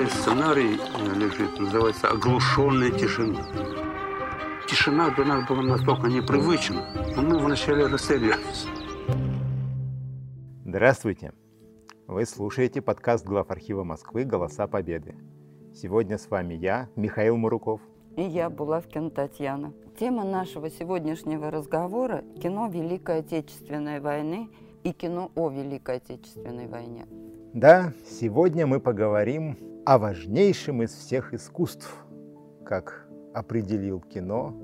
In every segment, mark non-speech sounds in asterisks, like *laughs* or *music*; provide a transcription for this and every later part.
меня сценарий э, лежит, называется «Оглушенная тишина». Тишина для нас была настолько непривычна, но мы вначале растерялись. Здравствуйте! Вы слушаете подкаст глав архива Москвы «Голоса Победы». Сегодня с вами я, Михаил Муруков. И я, Булавкина Татьяна. Тема нашего сегодняшнего разговора – кино Великой Отечественной войны и кино о Великой Отечественной войне. Да, сегодня мы поговорим о важнейшем из всех искусств, как определил кино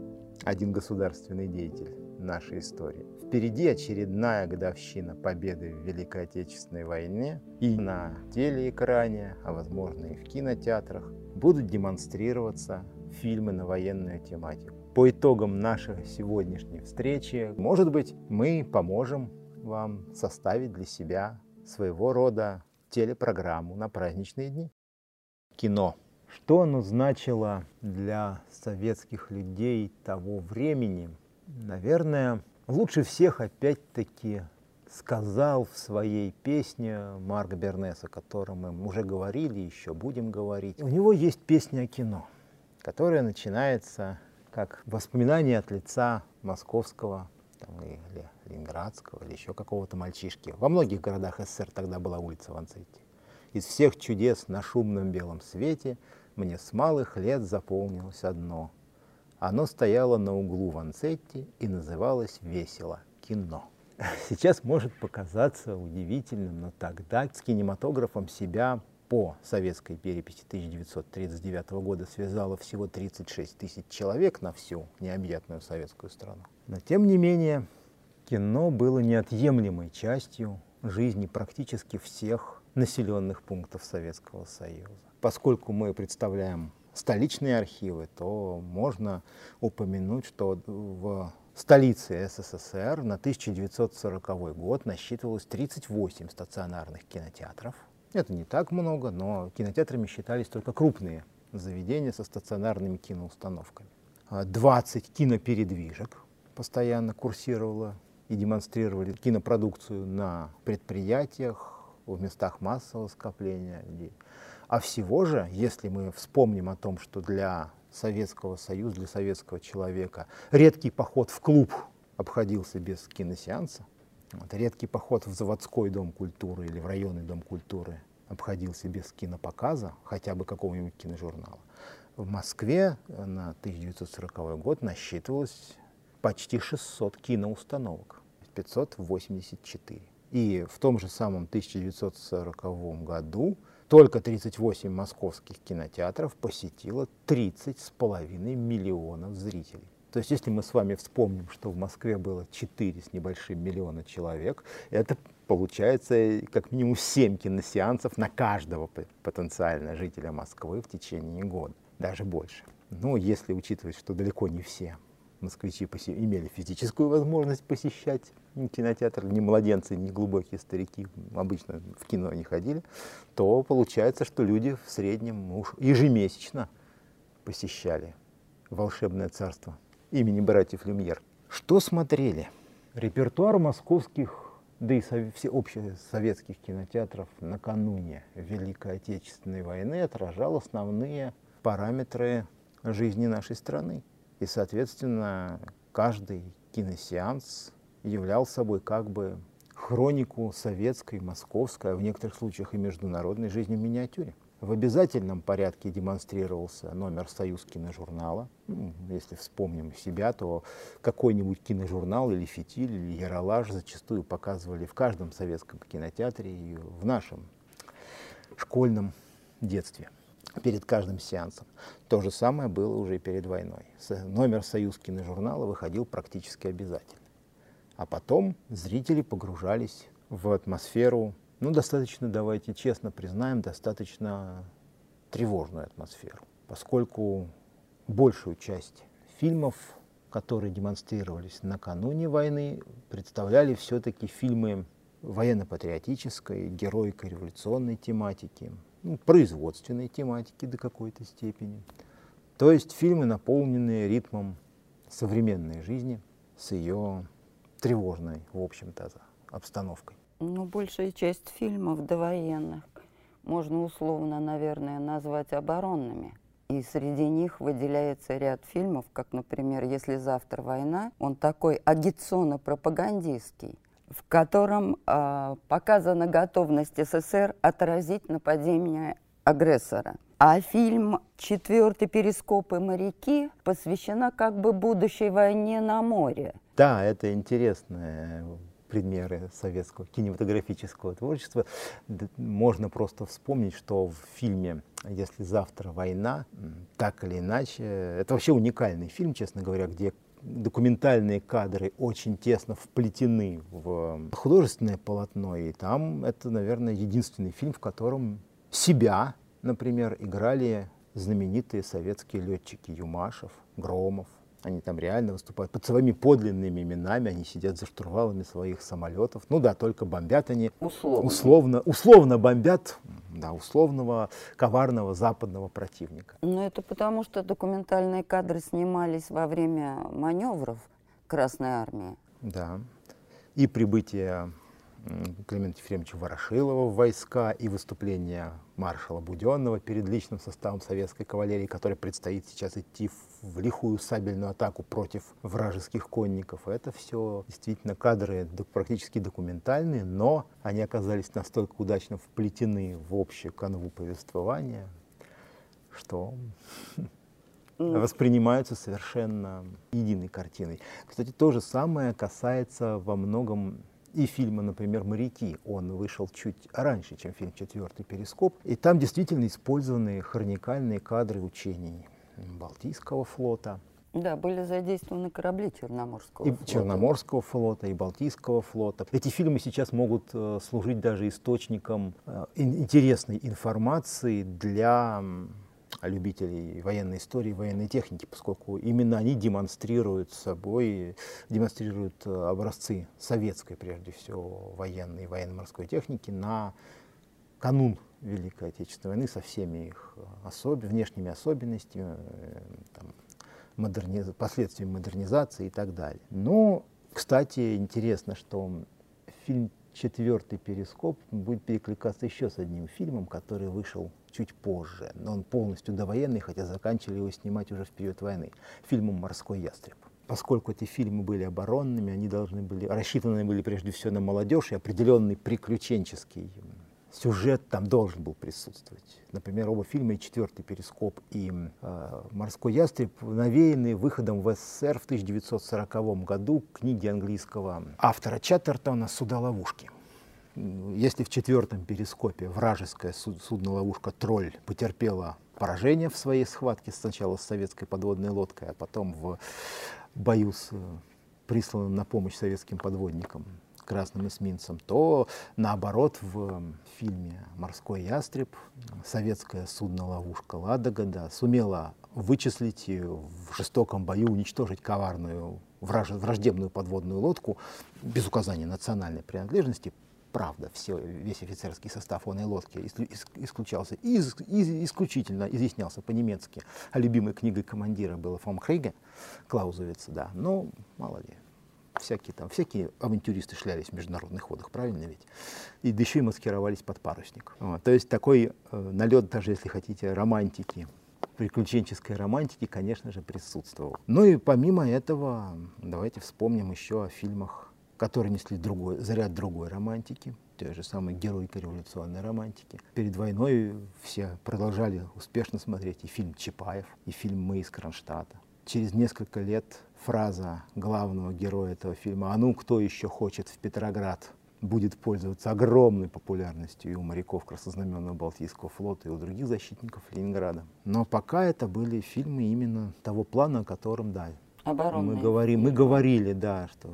один государственный деятель нашей истории. Впереди очередная годовщина победы в Великой Отечественной войне. И на телеэкране, а возможно и в кинотеатрах, будут демонстрироваться фильмы на военную тематику. По итогам нашей сегодняшней встречи, может быть, мы поможем вам составить для себя своего рода телепрограмму на праздничные дни. Кино. Что оно значило для советских людей того времени? Наверное, лучше всех опять-таки сказал в своей песне Марк Бернес, о котором мы уже говорили, еще будем говорить. У него есть песня о кино, которая начинается как воспоминание от лица московского там, или Ленинградского, или еще какого-то мальчишки. Во многих городах СССР тогда была улица Ванцетти. Из всех чудес на шумном белом свете мне с малых лет заполнилось одно. Оно стояло на углу Ванцетти и называлось весело «Кино». Сейчас может показаться удивительным, но тогда с кинематографом себя по советской переписи 1939 года связало всего 36 тысяч человек на всю необъятную советскую страну. Но тем не менее, кино было неотъемлемой частью жизни практически всех населенных пунктов Советского Союза. Поскольку мы представляем столичные архивы, то можно упомянуть, что в столице СССР на 1940 год насчитывалось 38 стационарных кинотеатров. Это не так много, но кинотеатрами считались только крупные заведения со стационарными киноустановками. 20 кинопередвижек постоянно курсировало и демонстрировали кинопродукцию на предприятиях, в местах массового скопления людей. А всего же, если мы вспомним о том, что для Советского Союза, для советского человека редкий поход в клуб обходился без киносеанса, вот, редкий поход в заводской дом культуры или в районный дом культуры обходился без кинопоказа, хотя бы какого-нибудь киножурнала. В Москве на 1940 год насчитывалось почти 600 киноустановок, 584. И в том же самом 1940 году только 38 московских кинотеатров посетило 30,5 миллионов зрителей. То есть если мы с вами вспомним, что в Москве было 4 с небольшим миллиона человек, это получается как минимум 7 киносеансов на каждого потенциально жителя Москвы в течение года, даже больше. Ну, если учитывать, что далеко не все москвичи имели физическую возможность посещать кинотеатр, ни младенцы, ни глубокие старики обычно в кино не ходили, то получается, что люди в среднем уж ежемесячно посещали волшебное царство имени братьев Люмьер. Что смотрели? Репертуар московских, да и советских кинотеатров накануне Великой Отечественной войны отражал основные параметры жизни нашей страны. И, соответственно, каждый киносеанс являл собой как бы хронику советской, московской, а в некоторых случаях и международной жизни в миниатюре. В обязательном порядке демонстрировался номер «Союз киножурнала». Ну, если вспомним себя, то какой-нибудь киножурнал или фитиль, или яролаж зачастую показывали в каждом советском кинотеатре и в нашем школьном детстве перед каждым сеансом. То же самое было уже и перед войной. Номер «Союз киножурнала» выходил практически обязательно. А потом зрители погружались в атмосферу ну, достаточно, давайте честно признаем, достаточно тревожную атмосферу, поскольку большую часть фильмов, которые демонстрировались накануне войны, представляли все-таки фильмы военно-патриотической, героико революционной тематики, ну, производственной тематики до какой-то степени. То есть фильмы, наполненные ритмом современной жизни с ее тревожной, в общем-то, обстановкой ну, большая часть фильмов довоенных можно условно, наверное, назвать оборонными. И среди них выделяется ряд фильмов, как, например, «Если завтра война». Он такой агитационно-пропагандистский, в котором э, показана готовность СССР отразить нападение агрессора. А фильм «Четвертый перископ и моряки» посвящена как бы будущей войне на море. Да, это интересные примеры советского кинематографического творчества. Можно просто вспомнить, что в фильме «Если завтра война», так или иначе, это вообще уникальный фильм, честно говоря, где документальные кадры очень тесно вплетены в художественное полотно, и там это, наверное, единственный фильм, в котором себя например, играли знаменитые советские летчики Юмашев, Громов. Они там реально выступают под своими подлинными именами, они сидят за штурвалами своих самолетов. Ну да, только бомбят они условно, условно, условно бомбят да, условного коварного западного противника. Ну это потому, что документальные кадры снимались во время маневров Красной Армии. Да. И прибытие Климента Ефремовича Ворошилова в войска и выступление маршала Буденного перед личным составом советской кавалерии, который предстоит сейчас идти в лихую сабельную атаку против вражеских конников. Это все действительно кадры практически документальные, но они оказались настолько удачно вплетены в общую канву повествования, что воспринимаются совершенно единой картиной. Кстати, то же самое касается во многом и фильма, например, «Моряки». Он вышел чуть раньше, чем фильм «Четвертый перископ». И там действительно использованы хроникальные кадры учений Балтийского флота. Да, были задействованы корабли Черноморского и флота. Черноморского флота, и Балтийского флота. Эти фильмы сейчас могут э, служить даже источником э, интересной информации для любителей военной истории, военной техники, поскольку именно они демонстрируют собой, демонстрируют э, образцы советской, прежде всего, военной военно-морской техники на канун Великой Отечественной войны со всеми их э, особ... внешними особенностями, э, там, модерниз... последствиями модернизации и так далее. Но, кстати, интересно, что фильм «Четвертый перископ» будет перекликаться еще с одним фильмом, который вышел чуть позже, но он полностью довоенный, хотя заканчивали его снимать уже в период войны, фильмом «Морской ястреб». Поскольку эти фильмы были оборонными, они должны были, рассчитаны были прежде всего на молодежь, и определенный приключенческий сюжет там должен был присутствовать. Например, оба фильма «И четвертый перископ» и э, «Морской ястреб» навеяны выходом в СССР в 1940 году книги английского автора Чаттертона «Судоловушки». Если в четвертом перископе вражеская судно-ловушка «Тролль» потерпела поражение в своей схватке сначала с советской подводной лодкой, а потом в бою с э, присланным на помощь советским подводникам красным эсминцем, то наоборот в фильме «Морской ястреб» советская судно-ловушка «Ладога» да, сумела вычислить и в жестоком бою уничтожить коварную враждебную подводную лодку без указания национальной принадлежности, правда, все, весь офицерский состав онной лодки исключался, из, из, исключительно изъяснялся по-немецки. А любимой книгой командира было «Фом Хриге», Клаузовица, да. Ну, мало ли, всякие там, всякие авантюристы шлялись в международных водах, правильно ведь? И да еще и маскировались под парусник. Вот. То есть такой э, налет, даже если хотите, романтики, приключенческой романтики, конечно же, присутствовал. Ну и помимо этого, давайте вспомним еще о фильмах которые несли другой, заряд другой романтики, той же самой героики революционной романтики. Перед войной все продолжали успешно смотреть и фильм Чапаев, и фильм «Мы из Кронштадта». Через несколько лет фраза главного героя этого фильма «А ну, кто еще хочет в Петроград?» будет пользоваться огромной популярностью и у моряков Краснознаменного Балтийского флота, и у других защитников Ленинграда. Но пока это были фильмы именно того плана, о котором, да, мы, говорим, мы говорили, да, что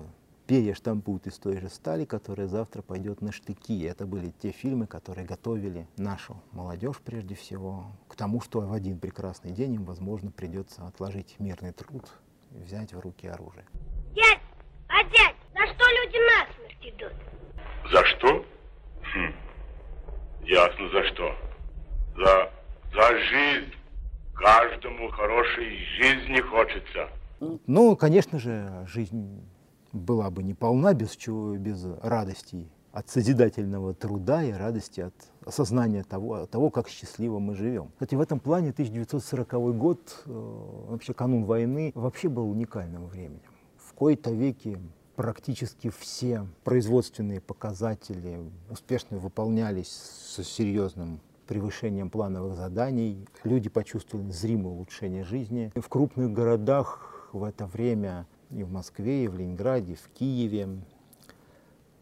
перья штампуют из той же стали, которая завтра пойдет на штыки. Это были те фильмы, которые готовили нашу молодежь прежде всего к тому, что в один прекрасный день им, возможно, придется отложить мирный труд взять в руки оружие. Дядь, а дядь, за что люди насмерть идут? За что? Хм. Ясно за что. За, за жизнь. Каждому хорошей жизни хочется. Ну, конечно же, жизнь была бы не полна без, чего, без радостей от созидательного труда и радости от осознания того, того как счастливо мы живем. Кстати, в этом плане 1940 год, э, вообще канун войны, вообще был уникальным временем. В кои-то веки практически все производственные показатели успешно выполнялись с серьезным превышением плановых заданий. Люди почувствовали зримое улучшение жизни. В крупных городах в это время и в Москве, и в Ленинграде, и в Киеве,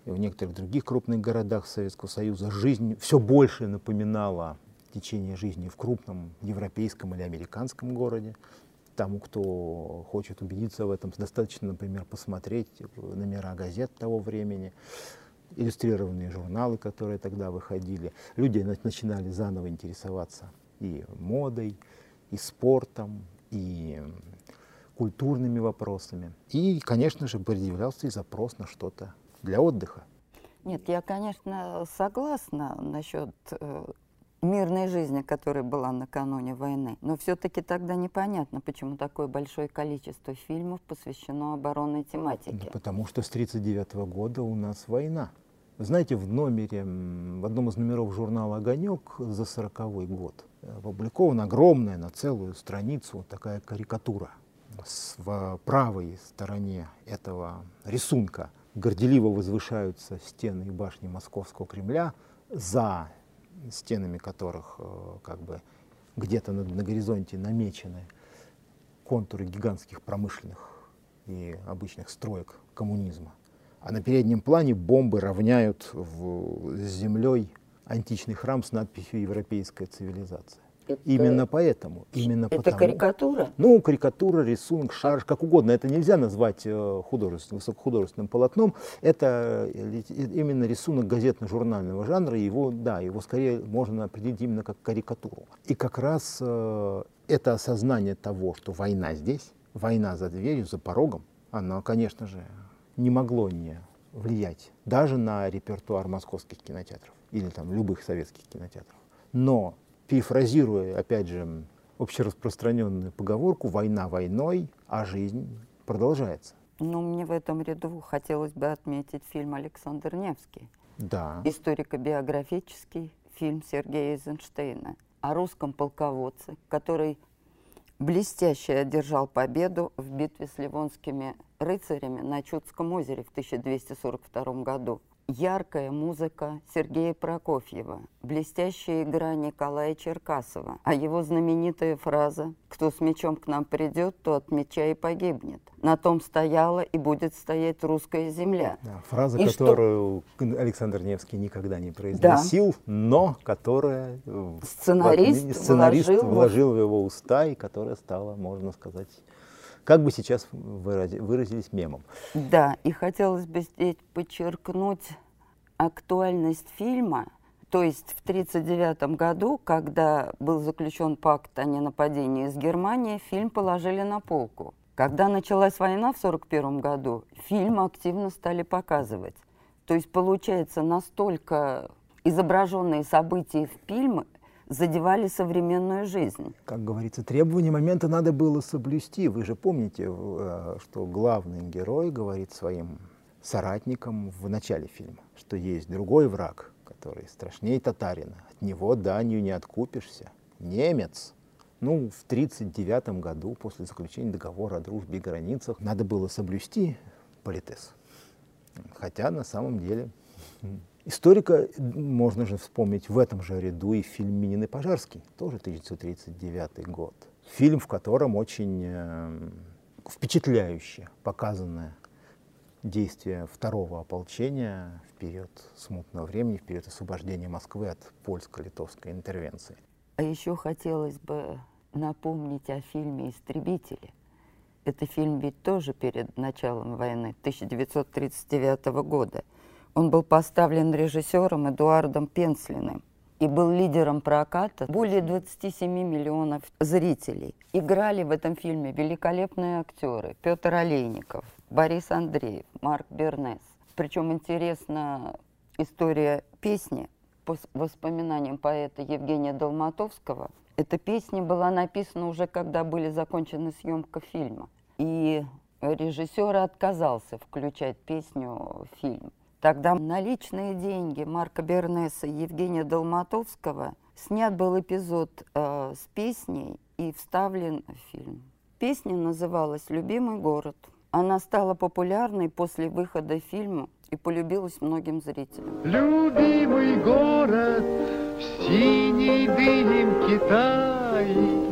и в некоторых других крупных городах Советского Союза жизнь все больше напоминала течение жизни в крупном европейском или американском городе. Тому, кто хочет убедиться в этом, достаточно, например, посмотреть номера газет того времени, иллюстрированные журналы, которые тогда выходили. Люди начинали заново интересоваться и модой, и спортом, и культурными вопросами. И, конечно же, предъявлялся и запрос на что-то для отдыха. Нет, я, конечно, согласна насчет э, мирной жизни, которая была накануне войны. Но все-таки тогда непонятно, почему такое большое количество фильмов посвящено оборонной тематике. Да потому что с 1939 года у нас война. знаете, в номере, в одном из номеров журнала «Огонек» за 40 год опубликована огромная на целую страницу вот такая карикатура. С, в правой стороне этого рисунка горделиво возвышаются стены и башни Московского Кремля, за стенами которых э, как бы где-то на, на горизонте намечены контуры гигантских промышленных и обычных строек коммунизма. А на переднем плане бомбы равняют в, с землей античный храм с надписью «Европейская цивилизация». Это, именно поэтому. Именно это потому, карикатура? Ну, карикатура, рисунок, шар, как угодно. Это нельзя назвать э, художественным, высокохудожественным полотном. Это э, именно рисунок газетно-журнального жанра. Его, да, его скорее можно определить именно как карикатуру. И как раз э, это осознание того, что война здесь, война за дверью, за порогом, она, конечно же, не могло не влиять даже на репертуар московских кинотеатров или там любых советских кинотеатров. Но перефразируя, опять же, общераспространенную поговорку «война войной, а жизнь продолжается». Ну, мне в этом ряду хотелось бы отметить фильм Александр Невский. Да. Историко-биографический фильм Сергея Эйзенштейна о русском полководце, который блестяще одержал победу в битве с ливонскими рыцарями на Чудском озере в 1242 году яркая музыка Сергея Прокофьева, блестящая игра Николая Черкасова, а его знаменитая фраза «Кто с мечом к нам придет, то от меча и погибнет». На том стояла и будет стоять русская земля. Да, фраза, и которую что... Александр Невский никогда не произносил, да. но которая сценарист, сценарист вложил, вложил в его уста и которая стала, можно сказать, как бы сейчас выразились мемом. Да, и хотелось бы здесь подчеркнуть актуальность фильма. То есть в 1939 году, когда был заключен пакт о ненападении с Германией, фильм положили на полку. Когда началась война в 1941 году, фильм активно стали показывать. То есть, получается, настолько изображенные события в фильме задевали современную жизнь. Как говорится, требования момента надо было соблюсти. Вы же помните, э, что главный герой говорит своим соратникам в начале фильма, что есть другой враг, который страшнее татарина. От него данью не откупишься. Немец. Ну, в 1939 году, после заключения договора о дружбе и границах, надо было соблюсти политез. Хотя на самом деле *laughs* Историка можно же вспомнить в этом же ряду и фильм «Минин и Пожарский», тоже 1939 год. Фильм, в котором очень э, впечатляюще показано действие второго ополчения в период смутного времени, в период освобождения Москвы от польско-литовской интервенции. А еще хотелось бы напомнить о фильме «Истребители». Это фильм ведь тоже перед началом войны, 1939 года – он был поставлен режиссером Эдуардом Пенслиным и был лидером проката более 27 миллионов зрителей. Играли в этом фильме великолепные актеры Петр Олейников, Борис Андреев, Марк Бернес. Причем интересна история песни по воспоминаниям поэта Евгения Долматовского. Эта песня была написана уже, когда были закончены съемка фильма. И режиссер отказался включать песню в фильм Тогда на личные деньги Марка Бернеса и Евгения Долматовского снят был эпизод э, с песней и вставлен в фильм. Песня называлась «Любимый город». Она стала популярной после выхода фильма и полюбилась многим зрителям. Любимый город в синей дымке Китае,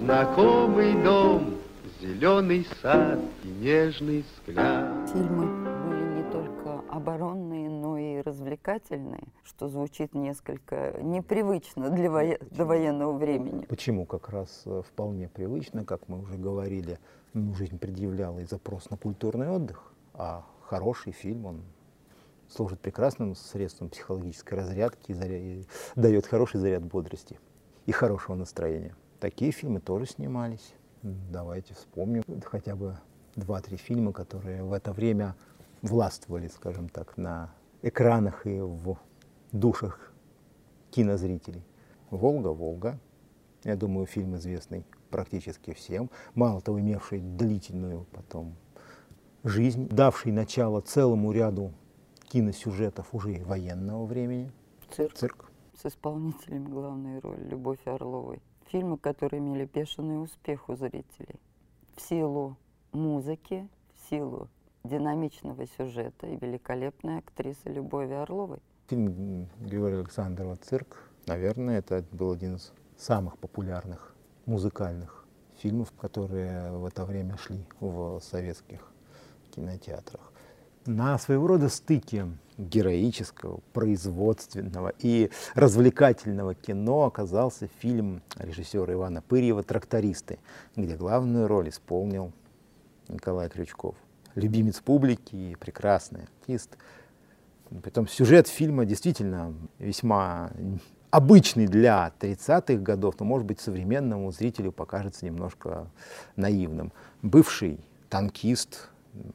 Знакомый дом, зеленый сад и нежный взгляд. Фильмы и развлекательные, что звучит несколько непривычно для до военного времени. Почему как раз э, вполне привычно, как мы уже говорили, ну, жизнь предъявляла и запрос на культурный отдых, а хороший фильм, он служит прекрасным средством психологической разрядки и, заря... и дает хороший заряд бодрости и хорошего настроения. Такие фильмы тоже снимались. Давайте вспомним хотя бы два-три фильма, которые в это время властвовали, скажем так, на экранах и в душах кинозрителей. «Волга, Волга». Я думаю, фильм известный практически всем. Мало того, имевший длительную потом жизнь, давший начало целому ряду киносюжетов уже и военного времени. Цирк. Цирк. С исполнителем главной роли Любовь Орловой. Фильмы, которые имели бешеный успех у зрителей. В силу музыки, в силу динамичного сюжета и великолепной актрисы Любови Орловой. Фильм Григория Александрова «Цирк», наверное, это был один из самых популярных музыкальных фильмов, которые в это время шли в советских кинотеатрах. На своего рода стыке героического, производственного и развлекательного кино оказался фильм режиссера Ивана Пырьева «Трактористы», где главную роль исполнил Николай Крючков. Любимец публики прекрасный артист. Притом сюжет фильма действительно весьма обычный для 30-х годов, но, может быть, современному зрителю покажется немножко наивным. Бывший танкист,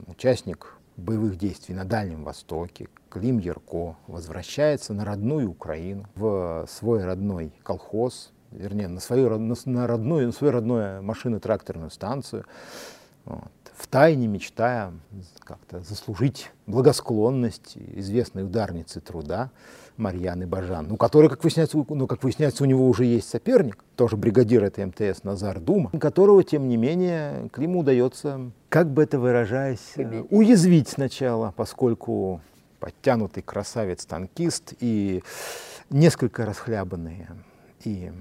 участник боевых действий на Дальнем Востоке, Клим Ярко возвращается на родную Украину, в свой родной колхоз, вернее, на свою, на, родную, на свою родную машино-тракторную станцию, вот, в тайне мечтая как-то заслужить благосклонность известной ударницы труда Марьяны Бажан, ну, которая, как выясняется, ну, как выясняется, у него уже есть соперник, тоже бригадир этой МТС Назар Дума, которого, тем не менее, Климу удается, как бы это выражаясь, уязвить сначала, поскольку подтянутый красавец-танкист и несколько расхлябанные и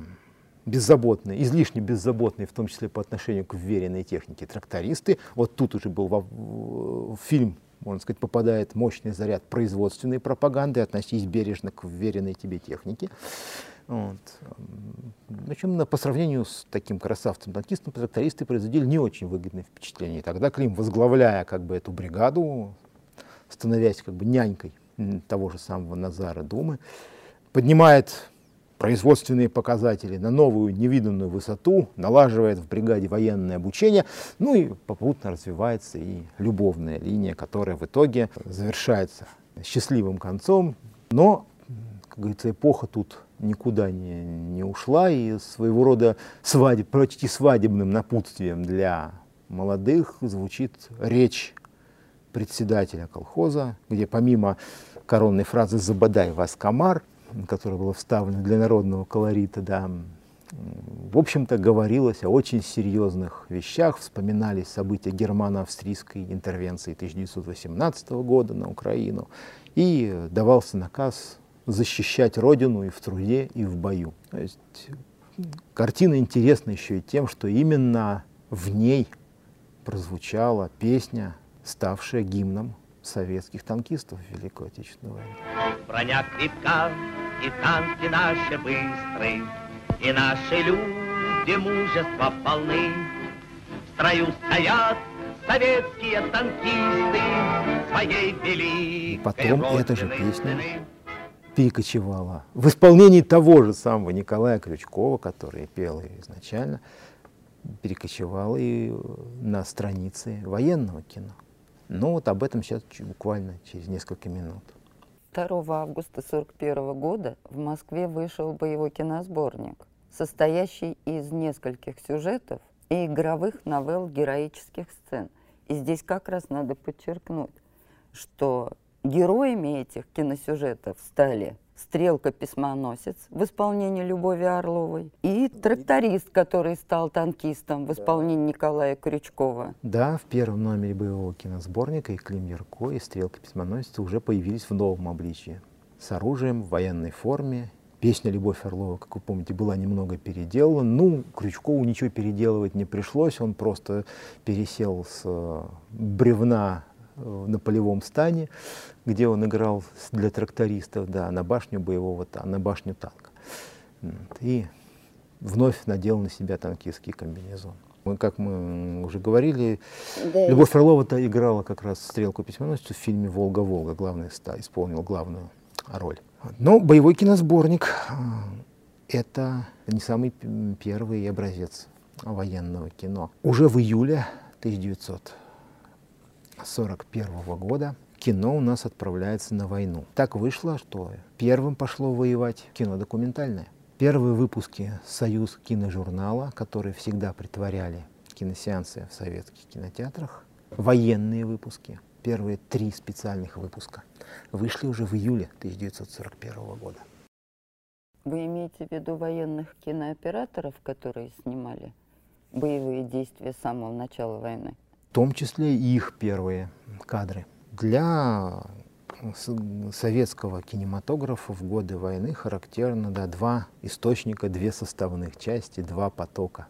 беззаботные, излишне беззаботные, в том числе по отношению к вверенной технике трактористы. Вот тут уже был во, в, фильм, можно сказать, попадает мощный заряд производственной пропаганды, относись бережно к вверенной тебе технике. Вот. Причем по сравнению с таким красавцем-танкистом трактористы производили не очень выгодное впечатление. Тогда Клим, возглавляя как бы эту бригаду, становясь как бы нянькой того же самого Назара Думы, поднимает производственные показатели на новую невиданную высоту, налаживает в бригаде военное обучение, ну и попутно развивается и любовная линия, которая в итоге завершается счастливым концом. Но, как говорится, эпоха тут никуда не, не ушла, и своего рода свадеб, почти свадебным напутствием для молодых звучит речь председателя колхоза, где помимо коронной фразы «Забодай вас, комар», которая была вставлена для народного колорита, да, в общем-то, говорилось о очень серьезных вещах, вспоминались события германо-австрийской интервенции 1918 года на Украину, и давался наказ защищать Родину и в труде, и в бою. То есть картина интересна еще и тем, что именно в ней прозвучала песня, ставшая гимном советских танкистов в Великую Отечественную войну. Броня крепка, и танки наши быстрые, и наши люди мужества полны. В строю стоят советские танкисты своей великой Потом эта же песня перекочевала в исполнении того же самого Николая Крючкова, который пел ее изначально, перекочевала и на страницы военного кино. Ну вот об этом сейчас буквально через несколько минут. 2 августа 1941 года в Москве вышел боевой киносборник, состоящий из нескольких сюжетов и игровых новелл героических сцен. И здесь как раз надо подчеркнуть, что героями этих киносюжетов стали «Стрелка-письмоносец» в исполнении Любови Орловой и «Тракторист», который стал танкистом в исполнении Николая Крючкова. Да, в первом номере боевого киносборника и Клим Ярко, и «Стрелка письмоносица» уже появились в новом обличии. С оружием, в военной форме. Песня «Любовь Орлова», как вы помните, была немного переделана. Ну, Крючкову ничего переделывать не пришлось. Он просто пересел с э, бревна на полевом стане, где он играл для трактористов, да, на башню боевого на башню танка. И вновь надел на себя танкистский комбинезон. Мы, как мы уже говорили, да, Любовь Орлова-то играла как раз стрелку письменностью в фильме «Волга-Волга», главный, исполнил главную роль. Но боевой киносборник — это не самый первый образец военного кино. Уже в июле 1941 года кино у нас отправляется на войну. Так вышло, что первым пошло воевать кино документальное. Первые выпуски «Союз киножурнала», которые всегда притворяли киносеансы в советских кинотеатрах, военные выпуски, первые три специальных выпуска, вышли уже в июле 1941 года. Вы имеете в виду военных кинооператоров, которые снимали боевые действия с самого начала войны? В том числе и их первые кадры. Для советского кинематографа в годы войны характерно да, два источника, две составных части, два потока,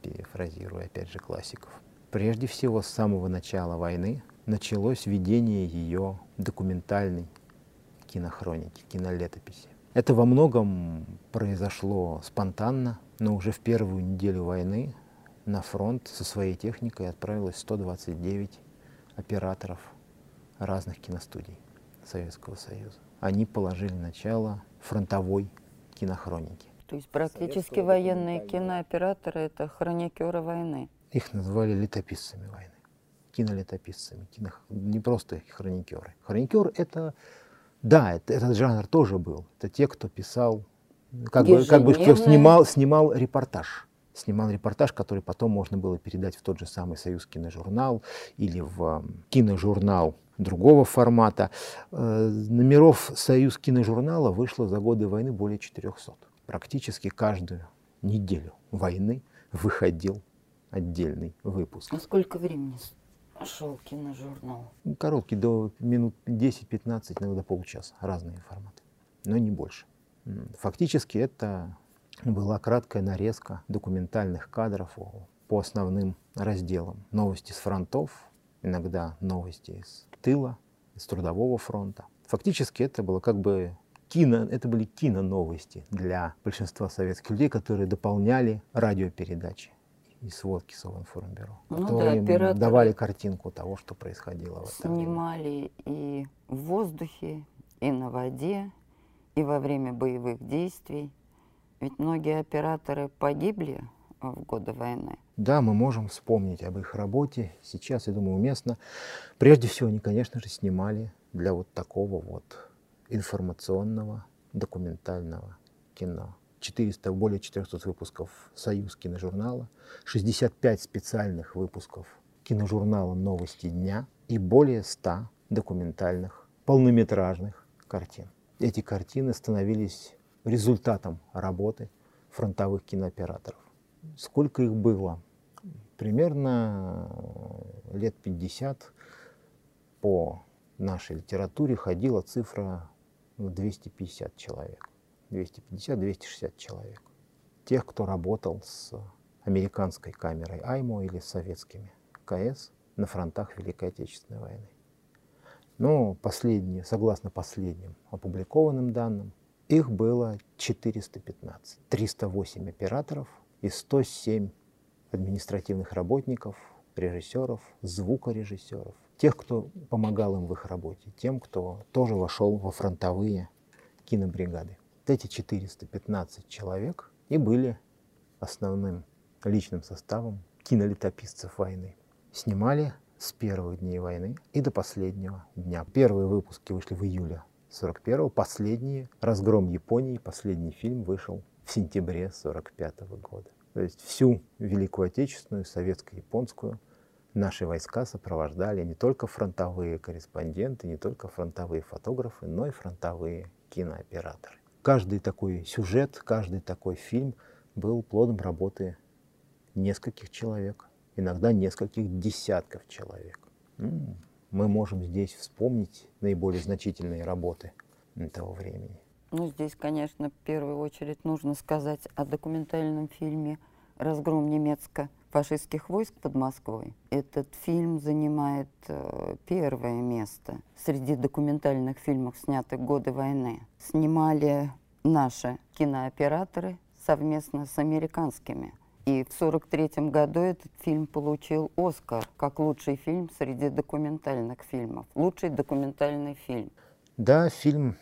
перефразируя опять же классиков. Прежде всего, с самого начала войны началось ведение ее документальной кинохроники, кинолетописи. Это во многом произошло спонтанно, но уже в первую неделю войны на фронт со своей техникой отправилось 129 операторов разных киностудий. Советского Союза. Они положили начало фронтовой кинохроники. То есть практически военные кинооператоры — это хроникеры войны? Их назвали летописцами войны, кинолетописцами, кино... не просто хроникеры. Хроникер — это, да, это, этот жанр тоже был. Это те, кто писал, как бы, как бы кто снимал, снимал репортаж снимал репортаж, который потом можно было передать в тот же самый Союз киножурнал или в киножурнал другого формата. Э, номеров «Союз киножурнала» вышло за годы войны более 400. Практически каждую неделю войны выходил отдельный выпуск. А сколько времени шел киножурнал? Короткий, до минут 10-15, иногда полчаса. Разные форматы, но не больше. Фактически это была краткая нарезка документальных кадров по основным разделам. Новости с фронтов, иногда новости из тыла, из трудового фронта. Фактически это было как бы кино, это были киноновости для большинства советских людей, которые дополняли радиопередачи и сводки Совинформбюро, ну, которые да, давали картинку того, что происходило в Снимали время. и в воздухе, и на воде, и во время боевых действий. Ведь многие операторы погибли в годы войны. Да, мы можем вспомнить об их работе. Сейчас, я думаю, уместно. Прежде всего, они, конечно же, снимали для вот такого вот информационного, документального кино. 400, более 400 выпусков «Союз киножурнала», 65 специальных выпусков киножурнала «Новости дня» и более 100 документальных, полнометражных картин. Эти картины становились результатом работы фронтовых кинооператоров. Сколько их было? Примерно э, лет 50 по нашей литературе ходила цифра 250 человек. 250-260 человек. Тех, кто работал с американской камерой АЙМО или советскими КС на фронтах Великой Отечественной войны. Но последние, согласно последним опубликованным данным, их было 415. 308 операторов и 107 административных работников, режиссеров, звукорежиссеров, тех, кто помогал им в их работе, тем, кто тоже вошел во фронтовые кинобригады. Эти 415 человек и были основным личным составом кинолетописцев войны. Снимали с первых дней войны и до последнего дня. Первые выпуски вышли в июле 41-го, последние «Разгром Японии», последний фильм вышел в сентябре 45 -го года. То есть всю Великую Отечественную, советско-японскую Наши войска сопровождали не только фронтовые корреспонденты, не только фронтовые фотографы, но и фронтовые кинооператоры. Каждый такой сюжет, каждый такой фильм был плодом работы нескольких человек, иногда нескольких десятков человек. Мы можем здесь вспомнить наиболее значительные работы того времени. Ну, здесь, конечно, в первую очередь нужно сказать о документальном фильме «Разгром немецко-фашистских войск под Москвой». Этот фильм занимает э, первое место среди документальных фильмов, снятых годы войны. Снимали наши кинооператоры совместно с американскими. И в 1943 году этот фильм получил «Оскар» как лучший фильм среди документальных фильмов. Лучший документальный фильм. Да, фильм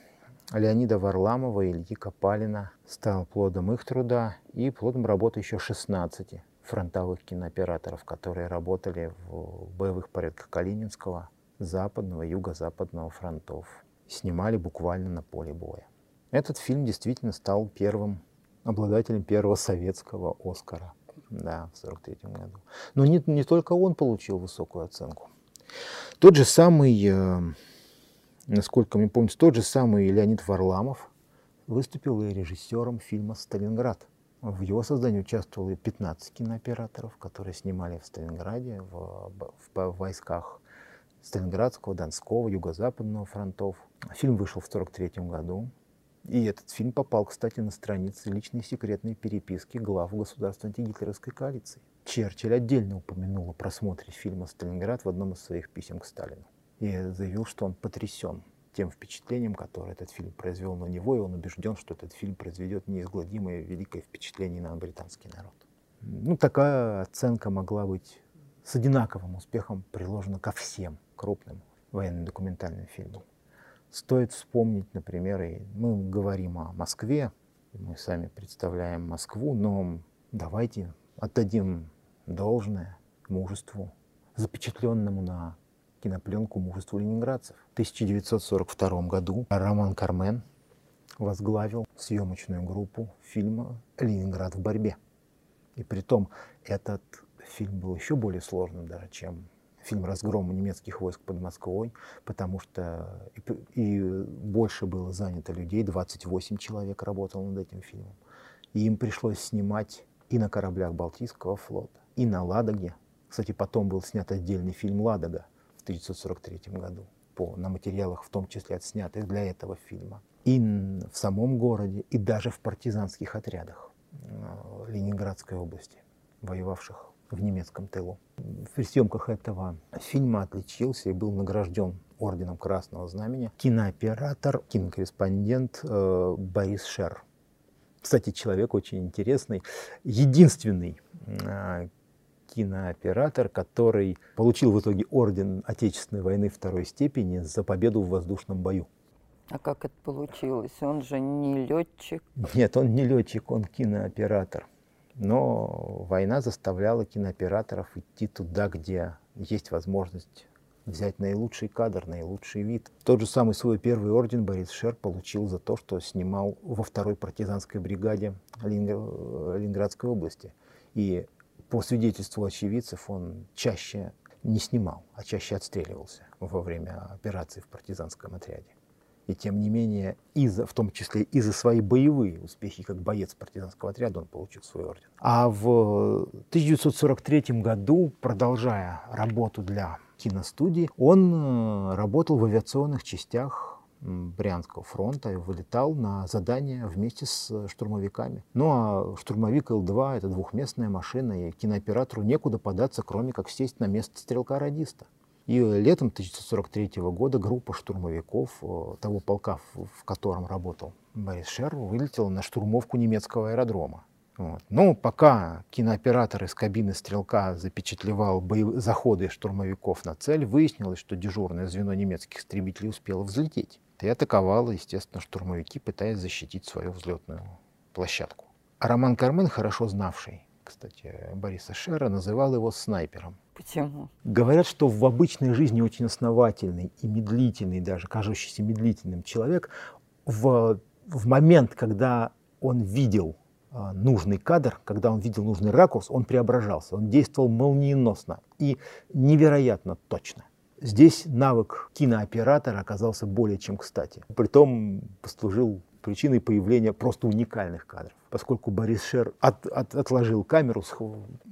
Леонида Варламова и Ильи Копалина стал плодом их труда и плодом работы еще 16 фронтовых кинооператоров, которые работали в боевых порядках Калининского, Западного, Юго-Западного фронтов. Снимали буквально на поле боя. Этот фильм действительно стал первым обладателем первого советского Оскара да, в 1943 году. Но не, не только он получил высокую оценку. Тот же самый, э, насколько мне помнится, тот же самый Леонид Варламов выступил и режиссером фильма «Сталинград». В его создании участвовало 15 кинооператоров, которые снимали в Сталинграде, в, в, в войсках Сталинградского, Донского, Юго-Западного фронтов. Фильм вышел в 1943 году. И этот фильм попал, кстати, на страницы личной секретной переписки глав государства антигитлеровской коалиции. Черчилль отдельно упомянул о просмотре фильма «Сталинград» в одном из своих писем к Сталину. И заявил, что он потрясен тем впечатлением, которое этот фильм произвел на него, и он убежден, что этот фильм произведет неизгладимое великое впечатление на британский народ. Ну, такая оценка могла быть с одинаковым успехом приложена ко всем крупным военно документальным фильмам. Стоит вспомнить, например, и мы говорим о Москве, мы сами представляем Москву, но давайте отдадим должное мужеству, запечатленному на кинопленку мужеству ленинградцев. В 1942 году Роман Кармен возглавил съемочную группу фильма «Ленинград в борьбе». И при том этот фильм был еще более сложным даже, чем фильм «Разгром немецких войск под Москвой», потому что и, и больше было занято людей, 28 человек работало над этим фильмом. И им пришлось снимать и на кораблях Балтийского флота, и на «Ладоге». Кстати, потом был снят отдельный фильм «Ладога» в 1943 году по, на материалах, в том числе отснятых для этого фильма. И в самом городе, и даже в партизанских отрядах э, Ленинградской области, воевавших в немецком тылу. При съемках этого фильма отличился и был награжден орденом Красного Знамени кинооператор, кинокорреспондент э, Борис Шер. Кстати, человек очень интересный. Единственный э, кинооператор, который получил в итоге орден Отечественной войны второй степени за победу в воздушном бою. А как это получилось? Он же не летчик. Нет, он не летчик, он кинооператор. Но война заставляла кинооператоров идти туда, где есть возможность взять наилучший кадр, наилучший вид. Тот же самый свой первый орден Борис Шер получил за то, что снимал во второй партизанской бригаде Ленинградской области. И по свидетельству очевидцев он чаще не снимал, а чаще отстреливался во время операции в партизанском отряде. И тем не менее, из в том числе и за свои боевые успехи, как боец партизанского отряда, он получил свой орден. А в 1943 году, продолжая работу для киностудии, он э, работал в авиационных частях Брянского фронта и вылетал на задание вместе с штурмовиками. Ну а штурмовик Л-2 — это двухместная машина, и кинооператору некуда податься, кроме как сесть на место стрелка-радиста. И летом 1943 года группа штурмовиков э, того полка, в котором работал Борис Шер, вылетела на штурмовку немецкого аэродрома. Вот. Но пока кинооператор из кабины стрелка запечатлевал заходы штурмовиков на цель, выяснилось, что дежурное звено немецких истребителей успело взлететь. И атаковало, естественно, штурмовики, пытаясь защитить свою взлетную площадку. А Роман Кармен, хорошо знавший, кстати, Бориса Шера, называл его снайпером. Почему? Говорят, что в обычной жизни очень основательный и медлительный, даже кажущийся медлительным человек, в, в момент, когда он видел а, нужный кадр, когда он видел нужный ракурс, он преображался, он действовал молниеносно и невероятно точно. Здесь навык кинооператора оказался более чем кстати. Притом послужил причиной появления просто уникальных кадров. Поскольку Борис Шер от, от, отложил камеру,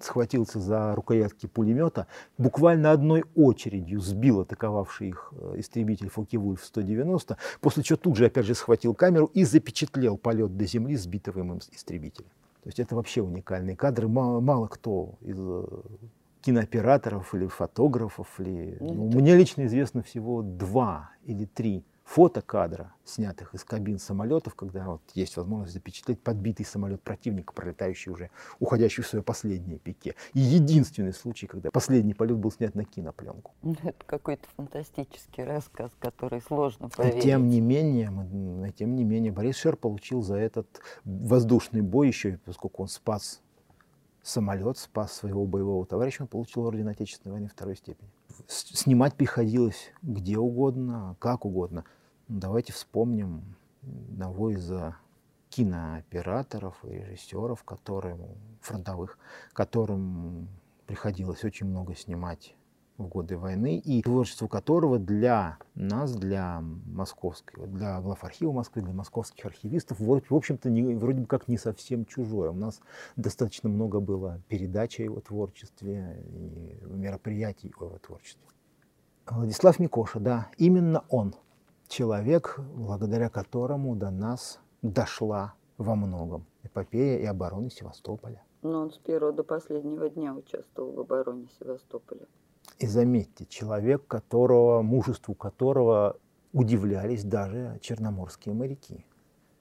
схватился за рукоятки пулемета, буквально одной очередью сбил атаковавший их э, истребитель Фокке-Вульф 190, после чего тут же опять же схватил камеру и запечатлел полет до земли сбитого им истребителя. То есть это вообще уникальные кадры. Мало, мало кто из э, кинооператоров или фотографов, или... Ну, мне лично известно всего два или три фотокадра, снятых из кабин самолетов, когда вот есть возможность запечатлеть подбитый самолет противника, пролетающий уже, уходящий в свое последнее пике. И единственный случай, когда последний полет был снят на кинопленку. *laughs* Ну, это какой-то фантастический рассказ, который сложно поверить. И тем не менее, мы, тем не менее, Борис Шер получил за этот воздушный бой еще, поскольку он спас самолет, спас своего боевого товарища, он получил орден Отечественной войны второй степени. Снимать приходилось где угодно, как угодно. Давайте вспомним одного из э, кинооператоров и режиссеров, которым, фронтовых, которым приходилось очень много снимать в годы войны, и творчество которого для нас, для московского, для глав архива Москвы, для московских архивистов, в общем-то, не, вроде бы как не совсем чужое. У нас достаточно много было передач о его творчестве и мероприятий о его творчестве. Владислав Микоша, да, именно он – человек, благодаря которому до нас дошла во многом эпопея и обороны Севастополя. Но он с первого до последнего дня участвовал в обороне Севастополя. И заметьте, человек, которого, мужеству которого удивлялись даже черноморские моряки.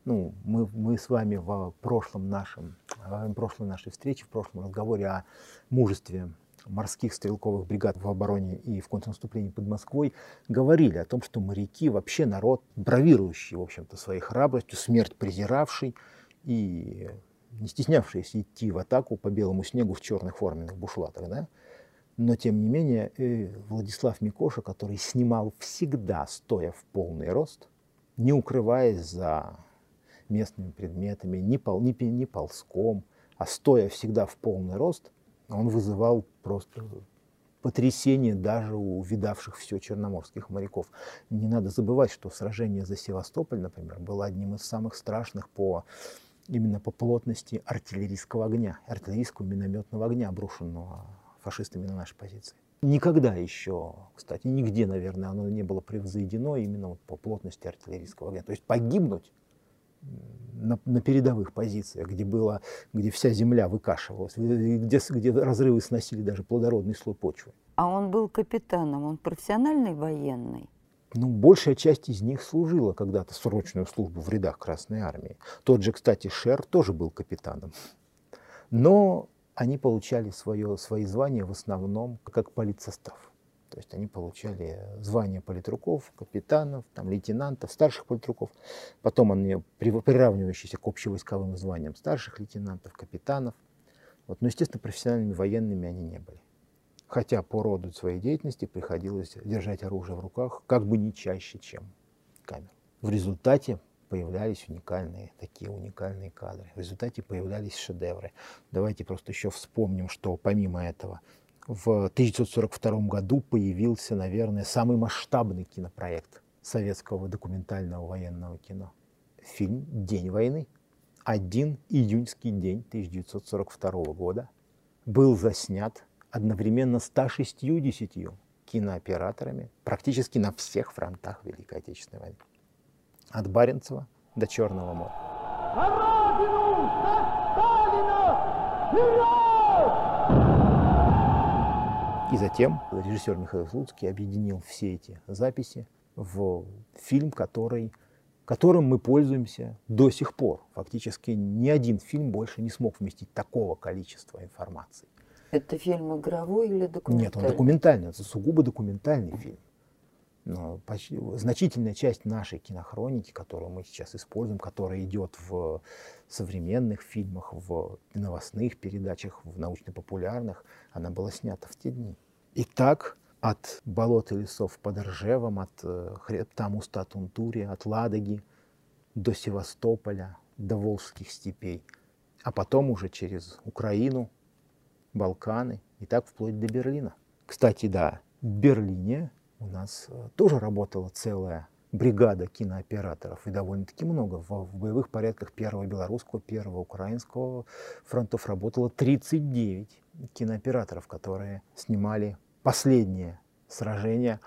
Ну, мы, мы с вами в прошлом нашем, в прошлой нашей встрече, в прошлом разговоре о мужестве морских стрелковых бригад в обороне и в контрнаступлении под Москвой говорили о том, что моряки вообще народ бравирующий, в общем-то, своей храбростью, смерть презиравший и не стеснявшийся идти в атаку по белому снегу в черных форменных бушлатах, да? Но, тем не менее, э, Владислав Микоша, который снимал всегда, стоя в полный рост, не укрываясь за местными предметами, не, пол, не, не ползком, а стоя всегда в полный рост, он вызывал просто потрясение даже у видавших все черноморских моряков. Не надо забывать, что сражение за Севастополь, например, было одним из самых страшных по именно по плотности артиллерийского огня, артиллерийского минометного огня, обрушенного фашистами на наши позиции. Никогда еще, кстати, нигде, наверное, оно не было превзойдено именно вот по плотности артиллерийского огня. То есть погибнуть на, на передовых позициях, где, было, где вся земля выкашивалась, где, где разрывы сносили даже плодородный слой почвы. А он был капитаном, он профессиональный военный? Ну, большая часть из них служила когда-то срочную службу в рядах Красной Армии. Тот же, кстати, Шер тоже был капитаном. Но они получали свое, свои звания в основном как политсостав. То есть они получали звания политруков, капитанов, там, лейтенантов, старших политруков. Потом они приравнивающиеся к общевойсковым званиям старших лейтенантов, капитанов. Вот. Но, естественно, профессиональными военными они не были. Хотя по роду своей деятельности приходилось держать оружие в руках как бы не чаще, чем камеру. В результате появлялись уникальные, такие уникальные кадры. В результате появлялись шедевры. Давайте просто еще вспомним, что помимо этого в 1942 году появился, наверное, самый масштабный кинопроект советского документального военного кино. Фильм «День войны». Один июньский день 1942 года был заснят одновременно 160 кинооператорами практически на всех фронтах Великой Отечественной войны. От Баренцева до Черного моря. Родину! За Сталина! Вперед! И затем режиссер Михаил Слуцкий объединил все эти записи в фильм, который, которым мы пользуемся до сих пор. Фактически ни один фильм больше не смог вместить такого количества информации. Это фильм игровой или документальный? Нет, он документальный, это сугубо документальный фильм. Почти, значительная часть нашей кинохроники, которую мы сейчас используем, которая идет в современных фильмах, в новостных передачах, в научно-популярных, она была снята в те дни. И так от болот и лесов под Ржевом, от э, хребта Муста-Тунтури, от Ладоги до Севастополя, до Волжских степей, а потом уже через Украину, Балканы и так вплоть до Берлина. Кстати, да, в Берлине у нас э, тоже работала целая бригада кинооператоров, и довольно-таки много. В, в боевых порядках первого белорусского, первого украинского фронтов работало 39 кинооператоров, которые снимали последнее сражение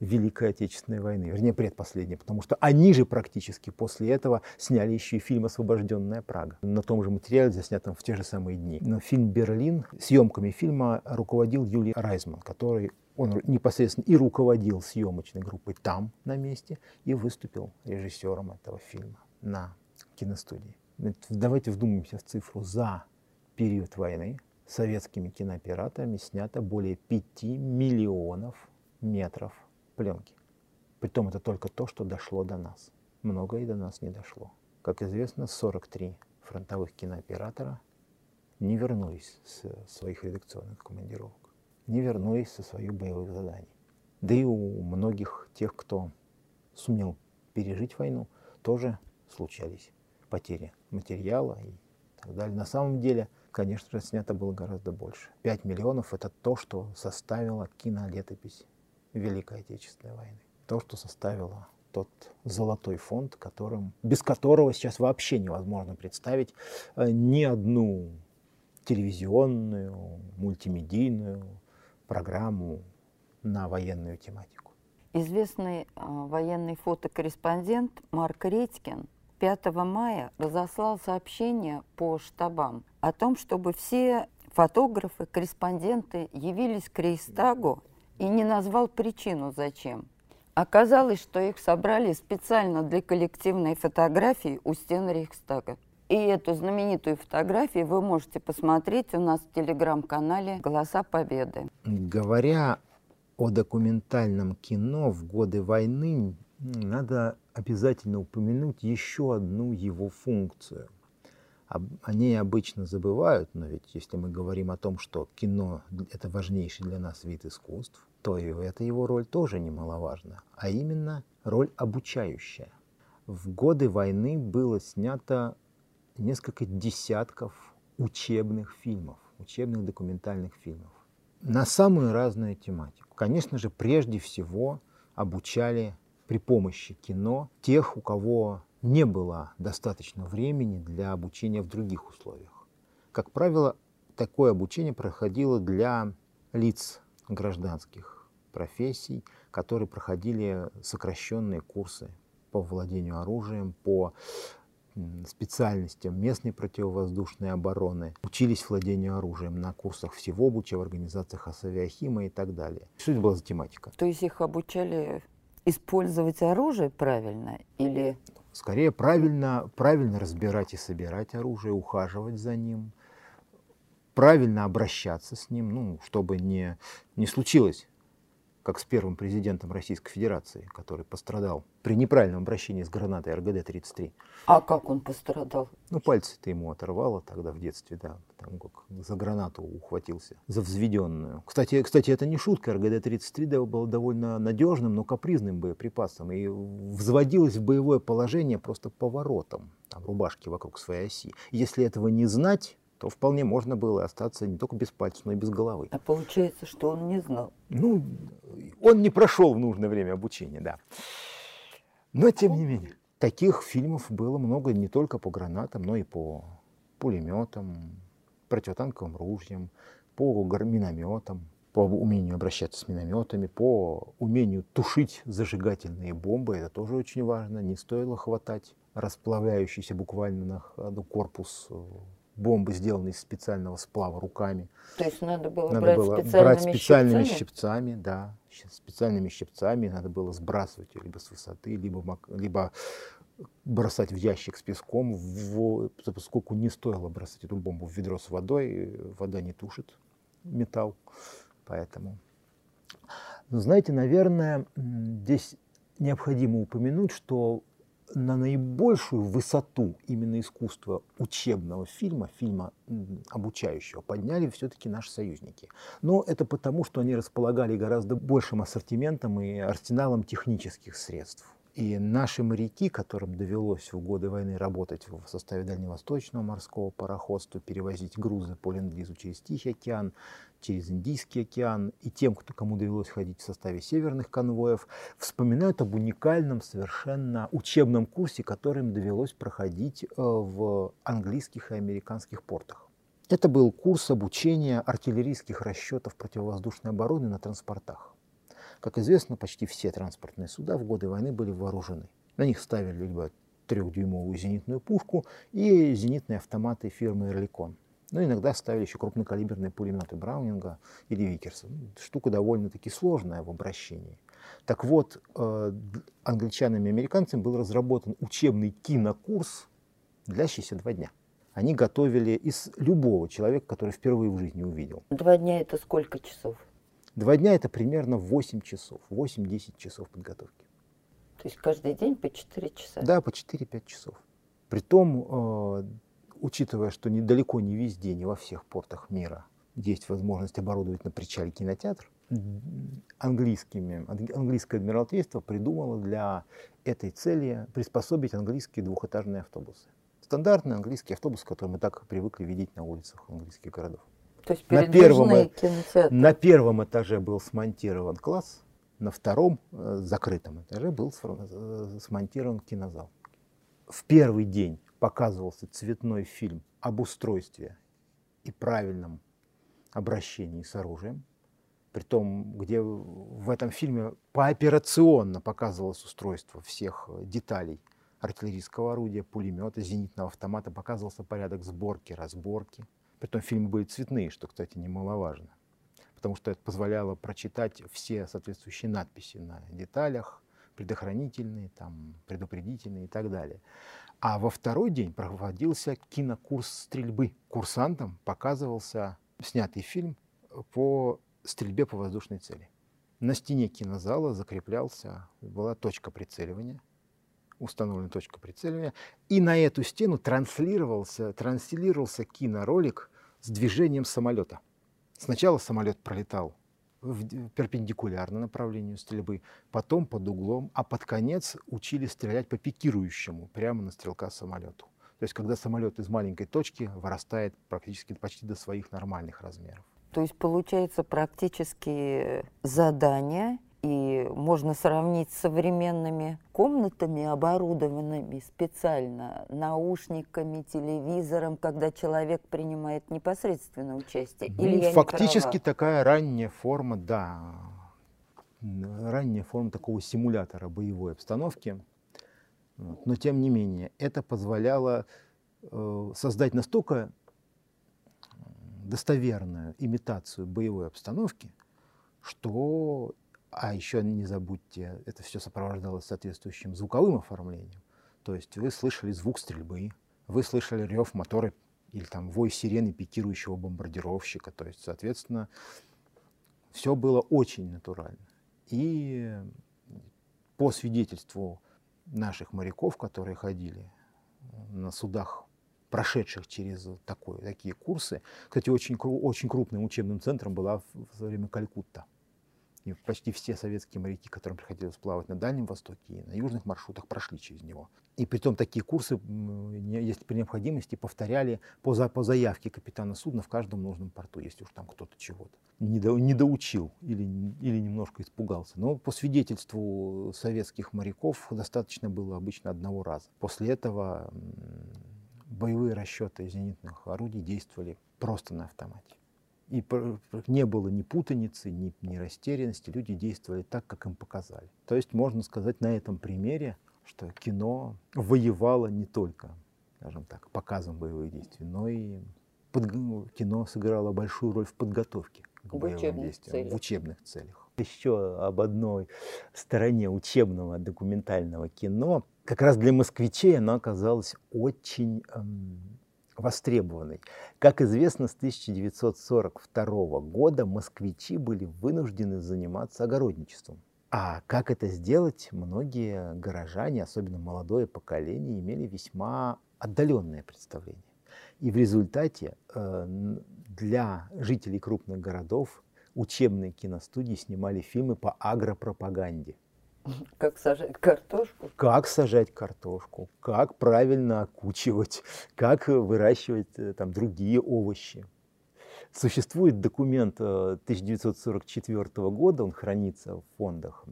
Великой Отечественной войны, вернее, предпоследнее, потому что они же практически после этого сняли еще и фильм «Освобожденная Прага» на том же материале, заснятом в те же самые дни. Но фильм «Берлин», съемками фильма руководил Юлий Райзман, который он непосредственно и руководил съемочной группой там, на месте, и выступил режиссером этого фильма на киностудии. Давайте вдумаемся в цифру. За период войны советскими кинооператорами снято более 5 миллионов метров пленки. Притом это только то, что дошло до нас. Многое до нас не дошло. Как известно, 43 фронтовых кинооператора не вернулись с своих редакционных командировок, не вернулись со своих боевых заданий. Да и у многих тех, кто сумел пережить войну, тоже случались потери материала и так далее. На самом деле, конечно же, снято было гораздо больше. 5 миллионов – это то, что составила кинолетопись Великой Отечественной войны. То, что составило тот золотой фонд, которым, без которого сейчас вообще невозможно представить э, ни одну телевизионную, мультимедийную программу на военную тематику. Известный э, военный фотокорреспондент Марк Редькин 5 мая разослал сообщение по штабам о том, чтобы все фотографы, корреспонденты явились к Рейстагу и не назвал причину зачем. Оказалось, что их собрали специально для коллективной фотографии у стен Рейхстага. И эту знаменитую фотографию вы можете посмотреть у нас в телеграм-канале «Голоса Победы». Говоря о документальном кино в годы войны, надо обязательно упомянуть еще одну его функцию – о ней обычно забывают, но ведь если мы говорим о том, что кино — это важнейший для нас вид искусств, то и эта его роль тоже немаловажна, а именно роль обучающая. В годы войны было снято несколько десятков учебных фильмов, учебных документальных фильмов на самую разную тематику. Конечно же, прежде всего обучали при помощи кино тех, у кого не было достаточно времени для обучения в других условиях. Как правило, такое обучение проходило для лиц гражданских профессий, которые проходили сокращенные курсы по владению оружием, по специальностям местной противовоздушной обороны, учились владению оружием на курсах всего обучения в организациях Асавиахима и так далее. Что это была за тематика? То есть их обучали использовать оружие правильно или Скорее правильно, правильно разбирать и собирать оружие, ухаживать за ним, правильно обращаться с ним, ну, чтобы не, не случилось как с первым президентом Российской Федерации, который пострадал при неправильном обращении с гранатой РГД-33. А как он пострадал? Ну, пальцы-то ему оторвало тогда в детстве, да, потому как за гранату ухватился, за взведенную. Кстати, кстати это не шутка, РГД-33 был довольно надежным, но капризным боеприпасом и взводилось в боевое положение просто поворотом там, рубашки вокруг своей оси. Если этого не знать, то вполне можно было остаться не только без пальцев, но и без головы. А получается, что он не знал? Ну, он не прошел в нужное время обучения, да. Но тем не менее, таких фильмов было много не только по гранатам, но и по пулеметам, противотанковым ружьям, по минометам, по умению обращаться с минометами, по умению тушить зажигательные бомбы. Это тоже очень важно. Не стоило хватать расплавляющийся буквально на корпус э, бомбы, сделанные из специального сплава руками. То есть надо было надо брать было специальными, брать специальными щипцами? щипцами, да, специальными щипцами надо было сбрасывать ее либо с высоты, либо, либо бросать в ящик с песком, в, поскольку не стоило бросать эту бомбу в ведро с водой, вода не тушит металл, поэтому. Но знаете, наверное, здесь необходимо упомянуть, что на наибольшую высоту именно искусства учебного фильма, фильма обучающего, подняли все-таки наши союзники. Но это потому, что они располагали гораздо большим ассортиментом и арсеналом технических средств. И наши моряки, которым довелось в годы войны работать в составе Дальневосточного морского пароходства, перевозить грузы по ленд-лизу через Тихий океан, через Индийский океан, и тем, кто, кому довелось ходить в составе северных конвоев, вспоминают об уникальном совершенно учебном курсе, который им довелось проходить э, в английских и американских портах. Это был курс обучения артиллерийских расчетов противовоздушной обороны на транспортах. Как известно, почти все транспортные суда в годы войны были вооружены. На них ставили либо трехдюймовую зенитную пушку и зенитные автоматы фирмы «Эрликон». Но иногда ставили еще крупнокалиберные пулеметы Браунинга или Викерса. Штука довольно-таки сложная в обращении. Так вот, э, англичанами и американцами был разработан учебный кинокурс, длящийся два дня. Они готовили из любого человека, который впервые в жизни увидел. Два дня это сколько часов? Два дня это примерно 8 часов, 8-10 часов подготовки. То есть каждый день по 4 часа? Да, по 4-5 часов. Притом, э, учитывая, что недалеко не везде, не во всех портах мира есть возможность оборудовать на причале кинотеатр, английскими, английское адмиралтейство придумало для этой цели приспособить английские двухэтажные автобусы. Стандартный английский автобус, который мы так привыкли видеть на улицах английских городов. То есть На первом, на первом этаже был смонтирован класс, на втором э, закрытом этаже был э, смонтирован кинозал. В первый день показывался цветной фильм об устройстве и правильном обращении с оружием, при том, где в этом фильме пооперационно показывалось устройство всех деталей артиллерийского орудия, пулемета, зенитного автомата, показывался порядок сборки, разборки. Притом фильмы были цветные, что, кстати, немаловажно, потому что это позволяло прочитать все соответствующие надписи на деталях, предохранительные, там, предупредительные и так далее. А во второй день проводился кинокурс стрельбы. Курсантам показывался снятый фильм по стрельбе по воздушной цели. На стене кинозала закреплялся, была точка прицеливания, установлена точка прицеливания, и на эту стену транслировался, транслировался киноролик с движением самолета. Сначала самолет пролетал в перпендикулярно направлению стрельбы, потом под углом, а под конец учили стрелять по пикирующему, прямо на стрелка самолету. То есть, когда самолет из маленькой точки вырастает практически почти до своих нормальных размеров. То есть получается практически задания, и можно сравнить с современными комнатами, оборудованными специально наушниками, телевизором, когда человек принимает непосредственное участие. Ну, Или фактически такая ранняя форма, да, ранняя форма такого симулятора боевой обстановки. Но тем не менее, это позволяло э, создать настолько достоверную имитацию боевой обстановки, что, а еще не забудьте, это все сопровождалось соответствующим звуковым оформлением. То есть вы слышали звук стрельбы, вы слышали рев мотора или там вой сирены пикирующего бомбардировщика. То есть, соответственно, все было очень натурально. И по свидетельству наших моряков, которые ходили на судах, прошедших через такой, такие курсы, кстати, очень, очень крупным учебным центром была в свое время Калькутта. Почти все советские моряки, которым приходилось плавать на Дальнем Востоке и на южных маршрутах, прошли через него. И притом такие курсы, если при необходимости, повторяли по, за- по заявке капитана судна в каждом нужном порту, если уж там кто-то чего-то не, до- не доучил или, или немножко испугался. Но по свидетельству советских моряков достаточно было обычно одного раза. После этого боевые расчеты зенитных орудий действовали просто на автомате. И не было ни путаницы, ни, ни растерянности. Люди действовали так, как им показали. То есть можно сказать на этом примере, что кино воевало не только, скажем так, показом боевых действий, но и подг- кино сыграло большую роль в подготовке к В боевым учебных действиям, целях. в учебных целях. Еще об одной стороне учебного документального кино. Как раз для москвичей она оказалась очень эм, востребованной. Как известно, с 1942 года москвичи были вынуждены заниматься огородничеством. А как это сделать, многие горожане, особенно молодое поколение, имели весьма отдаленное представление. И в результате э, для жителей крупных городов учебные киностудии снимали фильмы по агропропаганде. *laughs* Как сажать картошку? Как сажать картошку, как правильно окучивать, как выращивать э, там другие овощи. Существует документ 1944 э, года, он хранится в фондах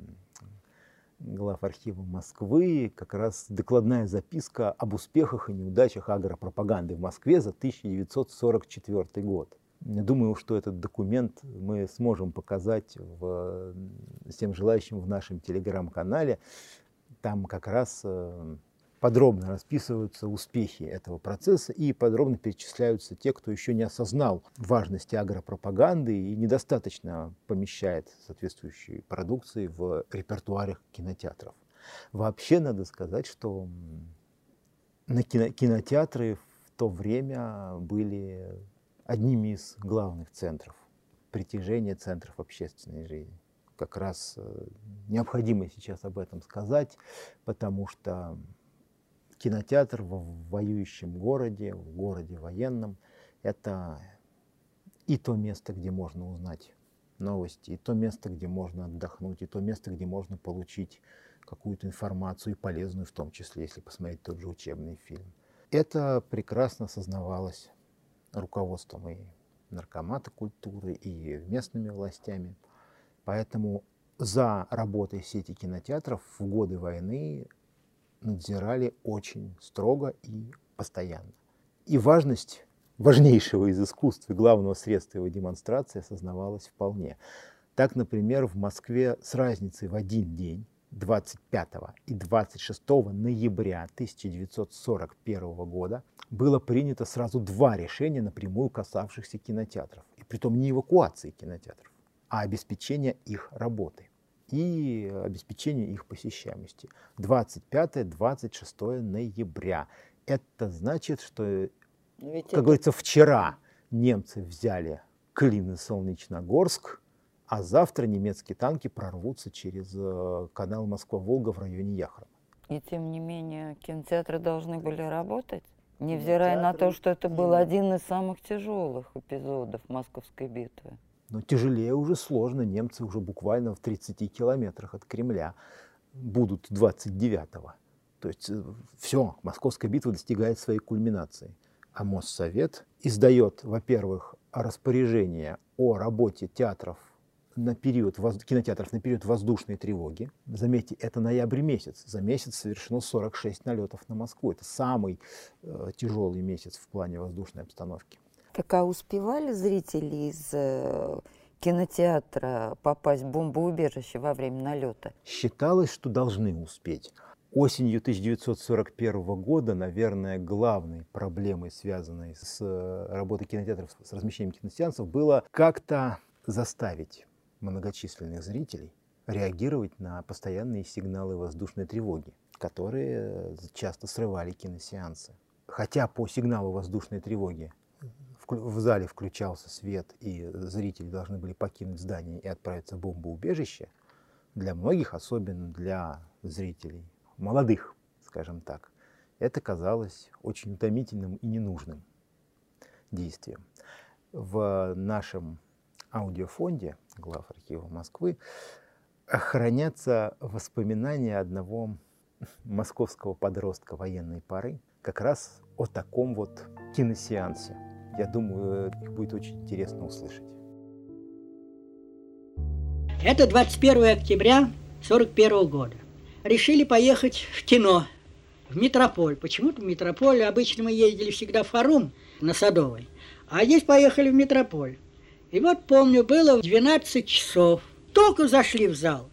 глав архива Москвы, как раз докладная записка об успехах и неудачах агропропаганды в Москве за 1944 год. Думаю, что этот документ мы сможем показать в, всем желающим в нашем телеграм-канале. Там как раз э, подробно расписываются успехи этого процесса и подробно перечисляются те, кто еще не осознал важности агропропаганды и недостаточно помещает соответствующие продукции в репертуарах кинотеатров. Вообще надо сказать, что на кино, кинотеатры в то время были одними из главных центров притяжения центров общественной жизни. Как раз э, необходимо сейчас об этом сказать, потому что кинотеатр в воюющем городе, в городе военном, это и то место, где можно узнать новости, и то место, где можно отдохнуть, и то место, где можно получить какую-то информацию, и полезную в том числе, если посмотреть тот же учебный фильм. Это прекрасно осознавалось руководством и наркомата культуры, и местными властями. Поэтому за работой сети кинотеатров в годы войны надзирали очень строго и постоянно. И важность важнейшего из искусств и главного средства его демонстрации осознавалась вполне. Так, например, в Москве с разницей в один день 25 и 26 ноября 1941 года было принято сразу два решения, напрямую касавшихся кинотеатров. И притом не эвакуации кинотеатров, а обеспечения их работы и обеспечение их посещаемости. 25-26 ноября. Это значит, что, Ведь как это... говорится, вчера немцы взяли Клин и Солнечногорск, а завтра немецкие танки прорвутся через э, канал Москва-Волга в районе Яхрома. И тем не менее кинотеатры должны были работать, невзирая на то, что это был один из самых тяжелых эпизодов Московской битвы. Но тяжелее уже сложно. Немцы уже буквально в 30 километрах от Кремля будут 29-го. То есть э, все, Московская битва достигает своей кульминации. А Моссовет издает, во-первых, распоряжение о работе театров на период, кинотеатров на период воздушной тревоги. Заметьте, это ноябрь месяц. За месяц совершено 46 налетов на Москву. Это самый э, тяжелый месяц в плане воздушной обстановки. Так а успевали зрители из э, кинотеатра попасть в бомбоубежище во время налета? Считалось, что должны успеть. Осенью 1941 года, наверное, главной проблемой, связанной с э, работой кинотеатров, с размещением киносеансов, было как-то заставить многочисленных зрителей реагировать на постоянные сигналы воздушной тревоги, которые часто срывали киносеансы. Хотя по сигналу воздушной тревоги в зале включался свет, и зрители должны были покинуть здание и отправиться в бомбоубежище, для многих, особенно для зрителей, молодых, скажем так, это казалось очень утомительным и ненужным действием. В нашем аудиофонде глав архива Москвы хранятся воспоминания одного московского подростка военной поры как раз о таком вот киносеансе – я думаю, их будет очень интересно услышать. Это 21 октября 1941 года. Решили поехать в кино, в Метрополь. Почему-то в Метрополь. Обычно мы ездили всегда в Фарум на Садовой. А здесь поехали в Метрополь. И вот помню, было в 12 часов. Только зашли в зал.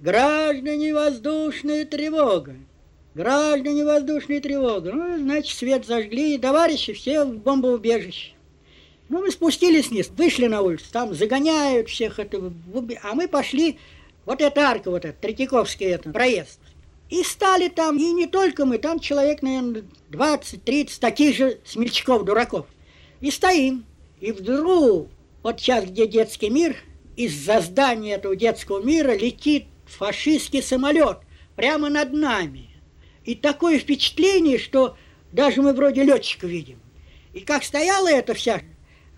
Граждане, воздушная тревога. Граждане, воздушная тревога. Ну, значит, свет зажгли, и товарищи все в бомбоубежище. Ну, мы спустились вниз, вышли на улицу, там загоняют всех, это, а мы пошли, вот эта арка, вот эта, Третьяковский это, проезд. И стали там, и не только мы, там человек, наверное, 20-30 таких же смельчаков, дураков. И стоим. И вдруг, вот сейчас, где детский мир, из-за здания этого детского мира летит фашистский самолет прямо над нами. И такое впечатление, что даже мы вроде летчика видим. И как стояла эта вся,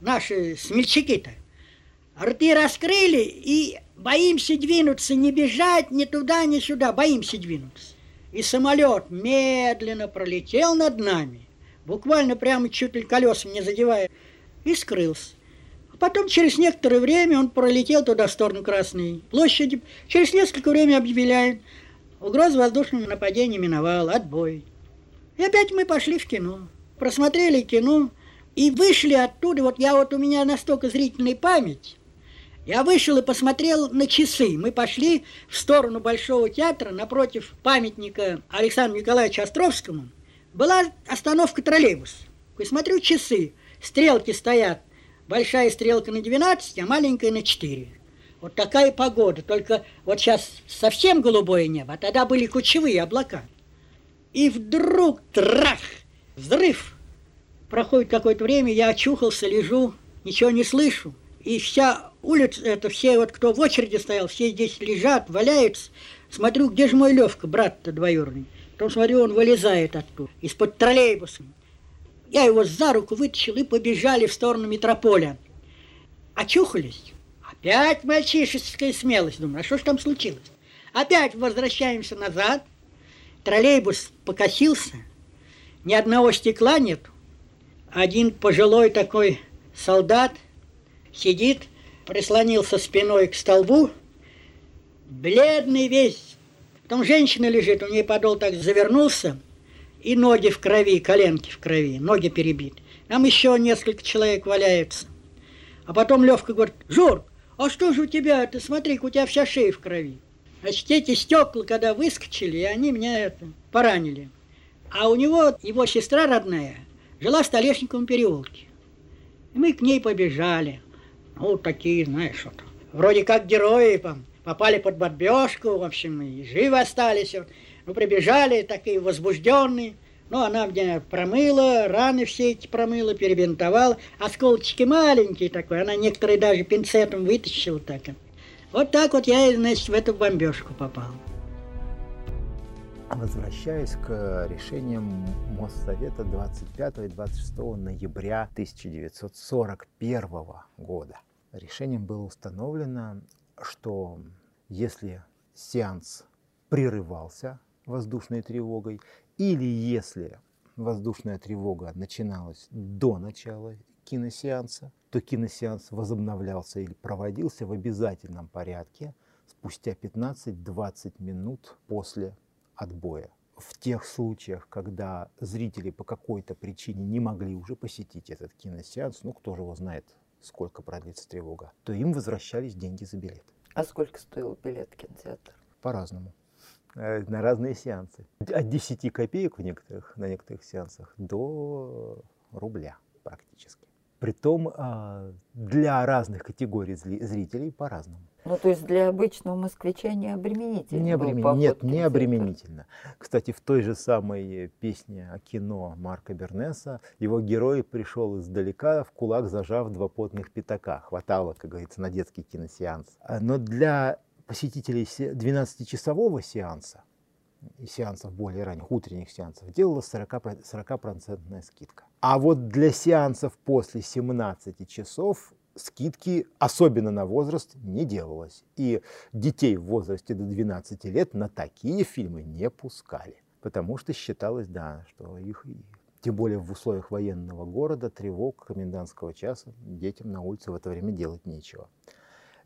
наши смельчаки-то, рты раскрыли, и боимся двинуться, не бежать ни туда, ни сюда, боимся двинуться. И самолет медленно пролетел над нами, буквально прямо чуть ли колесом не задевая, и скрылся. Потом через некоторое время он пролетел туда, в сторону Красной площади. Через несколько времени объявляет, угроза воздушного нападения миновала, отбой. И опять мы пошли в кино. Просмотрели кино и вышли оттуда. Вот я вот у меня настолько зрительная память. Я вышел и посмотрел на часы. Мы пошли в сторону Большого театра напротив памятника Александру Николаевичу Островскому. Была остановка троллейбус. И смотрю часы. Стрелки стоят. Большая стрелка на 12, а маленькая на 4. Вот такая погода. Только вот сейчас совсем голубое небо, а тогда были кучевые облака. И вдруг трах! Взрыв! Проходит какое-то время, я очухался, лежу, ничего не слышу. И вся улица, это все вот, кто в очереди стоял, все здесь лежат, валяются. Смотрю, где же мой Левка, брат-то двоюродный. Потом смотрю, он вылезает оттуда, из-под троллейбуса. Я его за руку вытащил и побежали в сторону метрополя. Очухались. Опять мальчишеская смелость. Думаю, а что ж там случилось? Опять возвращаемся назад. Троллейбус покосился. Ни одного стекла нет. Один пожилой такой солдат сидит, прислонился спиной к столбу, бледный весь. Там женщина лежит, у нее подол так завернулся, и ноги в крови, коленки в крови, ноги перебиты. Там еще несколько человек валяются. А потом Левка говорит, Жор, а что же у тебя, ты смотри, у тебя вся шея в крови. Значит, эти стекла, когда выскочили, и они меня это, поранили. А у него, его сестра родная, жила в Столешниковом переулке. И мы к ней побежали. Ну, такие, знаешь, вот, вроде как герои, попали под бомбежку, в общем, и живы остались. Мы прибежали, такие возбужденные. Ну, она мне промыла, раны все эти промыла, перебинтовала. Осколочки маленькие такой, она некоторые даже пинцетом вытащила так. Вот так вот я, значит, в эту бомбежку попал. Возвращаясь к решениям Моссовета 25 и 26 ноября 1941 года. Решением было установлено, что если сеанс прерывался воздушной тревогой, или если воздушная тревога начиналась до начала киносеанса, то киносеанс возобновлялся или проводился в обязательном порядке спустя 15-20 минут после отбоя. В тех случаях, когда зрители по какой-то причине не могли уже посетить этот киносеанс, ну кто же его знает, сколько продлится тревога, то им возвращались деньги за билет. А сколько стоил билет в кинотеатр? По-разному. Э, на разные сеансы. От 10 копеек в некоторых, на некоторых сеансах до рубля практически. Притом а, для разных категорий зрителей по-разному. Ну, то есть для обычного москвича не обременительно? Не обремен... Нет, не обременительно. Кстати, в той же самой песне о кино Марка Бернеса его герой пришел издалека, в кулак зажав два потных пятака. Хватало, как говорится, на детский киносеанс. А, но для посетителей 12-часового сеанса и сеансов более ранних, утренних сеансов, делалась 40%, 40 скидка. А вот для сеансов после 17 часов скидки, особенно на возраст, не делалось. И детей в возрасте до 12 лет на такие фильмы не пускали. Потому что считалось, да, что их, тем более в условиях военного города, тревог комендантского часа детям на улице в это время делать нечего.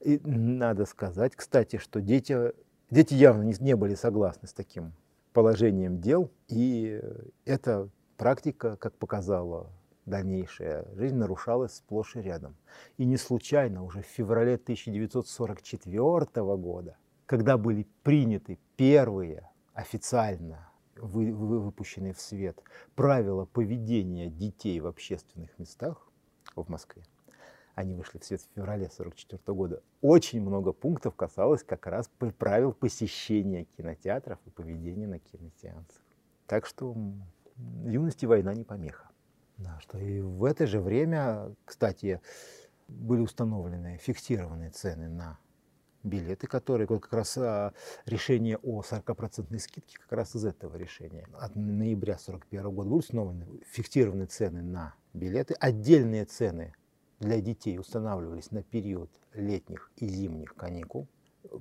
И надо сказать, кстати, что дети, дети явно не, не были согласны с таким положением дел. И эта практика, как показала дальнейшая жизнь нарушалась сплошь и рядом. И не случайно уже в феврале 1944 года, когда были приняты первые официально вы, вы, выпущенные в свет правила поведения детей в общественных местах в Москве, они вышли в свет в феврале 1944 года, очень много пунктов касалось как раз правил посещения кинотеатров и поведения на киносеансах. Так что юности война не помеха. Да, что и в это же время, кстати, были установлены фиксированные цены на билеты, которые как раз а, решение о 40% скидке как раз из этого решения. От ноября 1941 года были установлены фиксированные цены на билеты, отдельные цены для детей устанавливались на период летних и зимних каникул,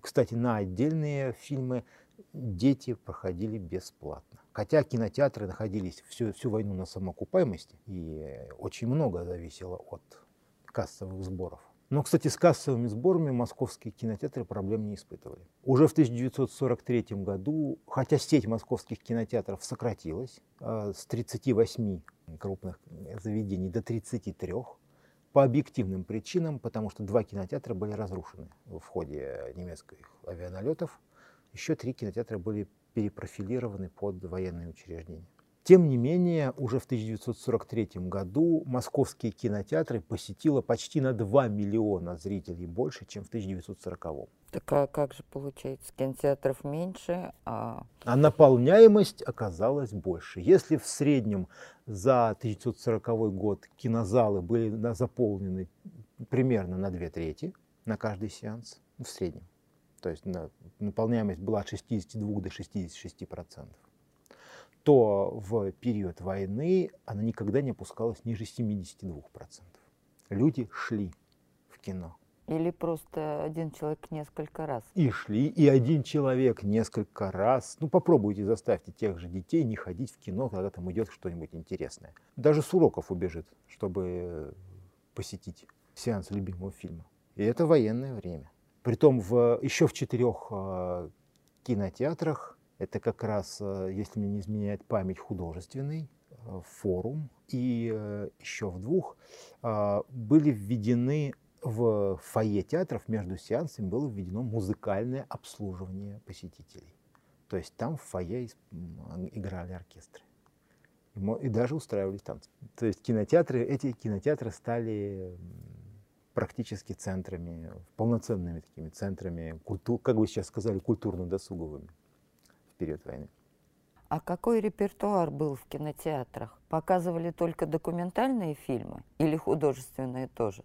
Кстати, на отдельные фильмы дети проходили бесплатно. Хотя кинотеатры находились всю, всю войну на самоокупаемости, и очень много зависело от кассовых сборов. Но, кстати, с кассовыми сборами московские кинотеатры проблем не испытывали. Уже в 1943 году, хотя сеть московских кинотеатров сократилась э, с 38 крупных заведений до 33, по объективным причинам, потому что два кинотеатра были разрушены в ходе немецких авианалетов, еще три кинотеатра были перепрофилированы под военные учреждения. Тем не менее, уже в 1943 году московские кинотеатры посетило почти на 2 миллиона зрителей больше, чем в 1940. Так а как же получается? Кинотеатров меньше, а... А наполняемость оказалась больше. Если в среднем за 1940 год кинозалы были заполнены примерно на две трети на каждый сеанс, в среднем, то есть наполняемость была от 62 до 66 процентов, то в период войны она никогда не опускалась ниже 72%. Люди шли в кино. Или просто один человек несколько раз. И шли, и один человек несколько раз. Ну, попробуйте, заставьте тех же детей не ходить в кино, когда там идет что-нибудь интересное. Даже с уроков убежит, чтобы посетить сеанс любимого фильма. И это военное время. Притом в, еще в четырех э, кинотеатрах это как раз, э, если мне не изменяет память, художественный э, форум. И э, еще в двух были введены в фойе театров между сеансами было введено музыкальное обслуживание посетителей. То есть там в фойе играли оркестры. И даже устраивались танцы. То есть кинотеатры, эти кинотеатры стали практически центрами, полноценными такими центрами, культур, как вы сейчас сказали, культурно-досуговыми период войны. А какой репертуар был в кинотеатрах? Показывали только документальные фильмы или художественные тоже?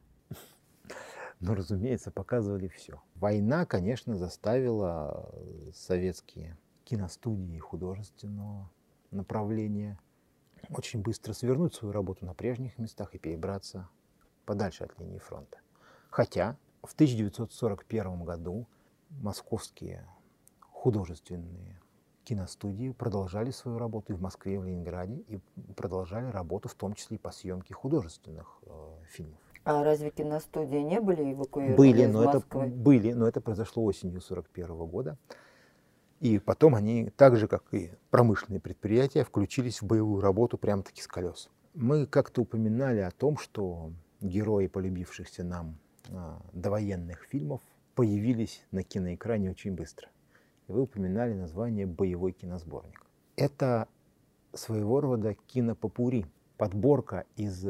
Ну, разумеется, показывали все. Война, конечно, заставила советские киностудии художественного направления очень быстро свернуть свою работу на прежних местах и перебраться подальше от линии фронта. Хотя в 1941 году московские художественные киностудии продолжали свою работу и в Москве, и в Ленинграде, и продолжали работу в том числе и по съемке художественных э, фильмов. А разве киностудии не были эвакуированы были, из но Москвы? Это, были, но это произошло осенью 1941 года. И потом они, так же как и промышленные предприятия, включились в боевую работу прямо-таки с колес. Мы как-то упоминали о том, что герои полюбившихся нам а, довоенных фильмов появились на киноэкране очень быстро – вы упоминали название «Боевой киносборник». Это своего рода кинопопури, подборка из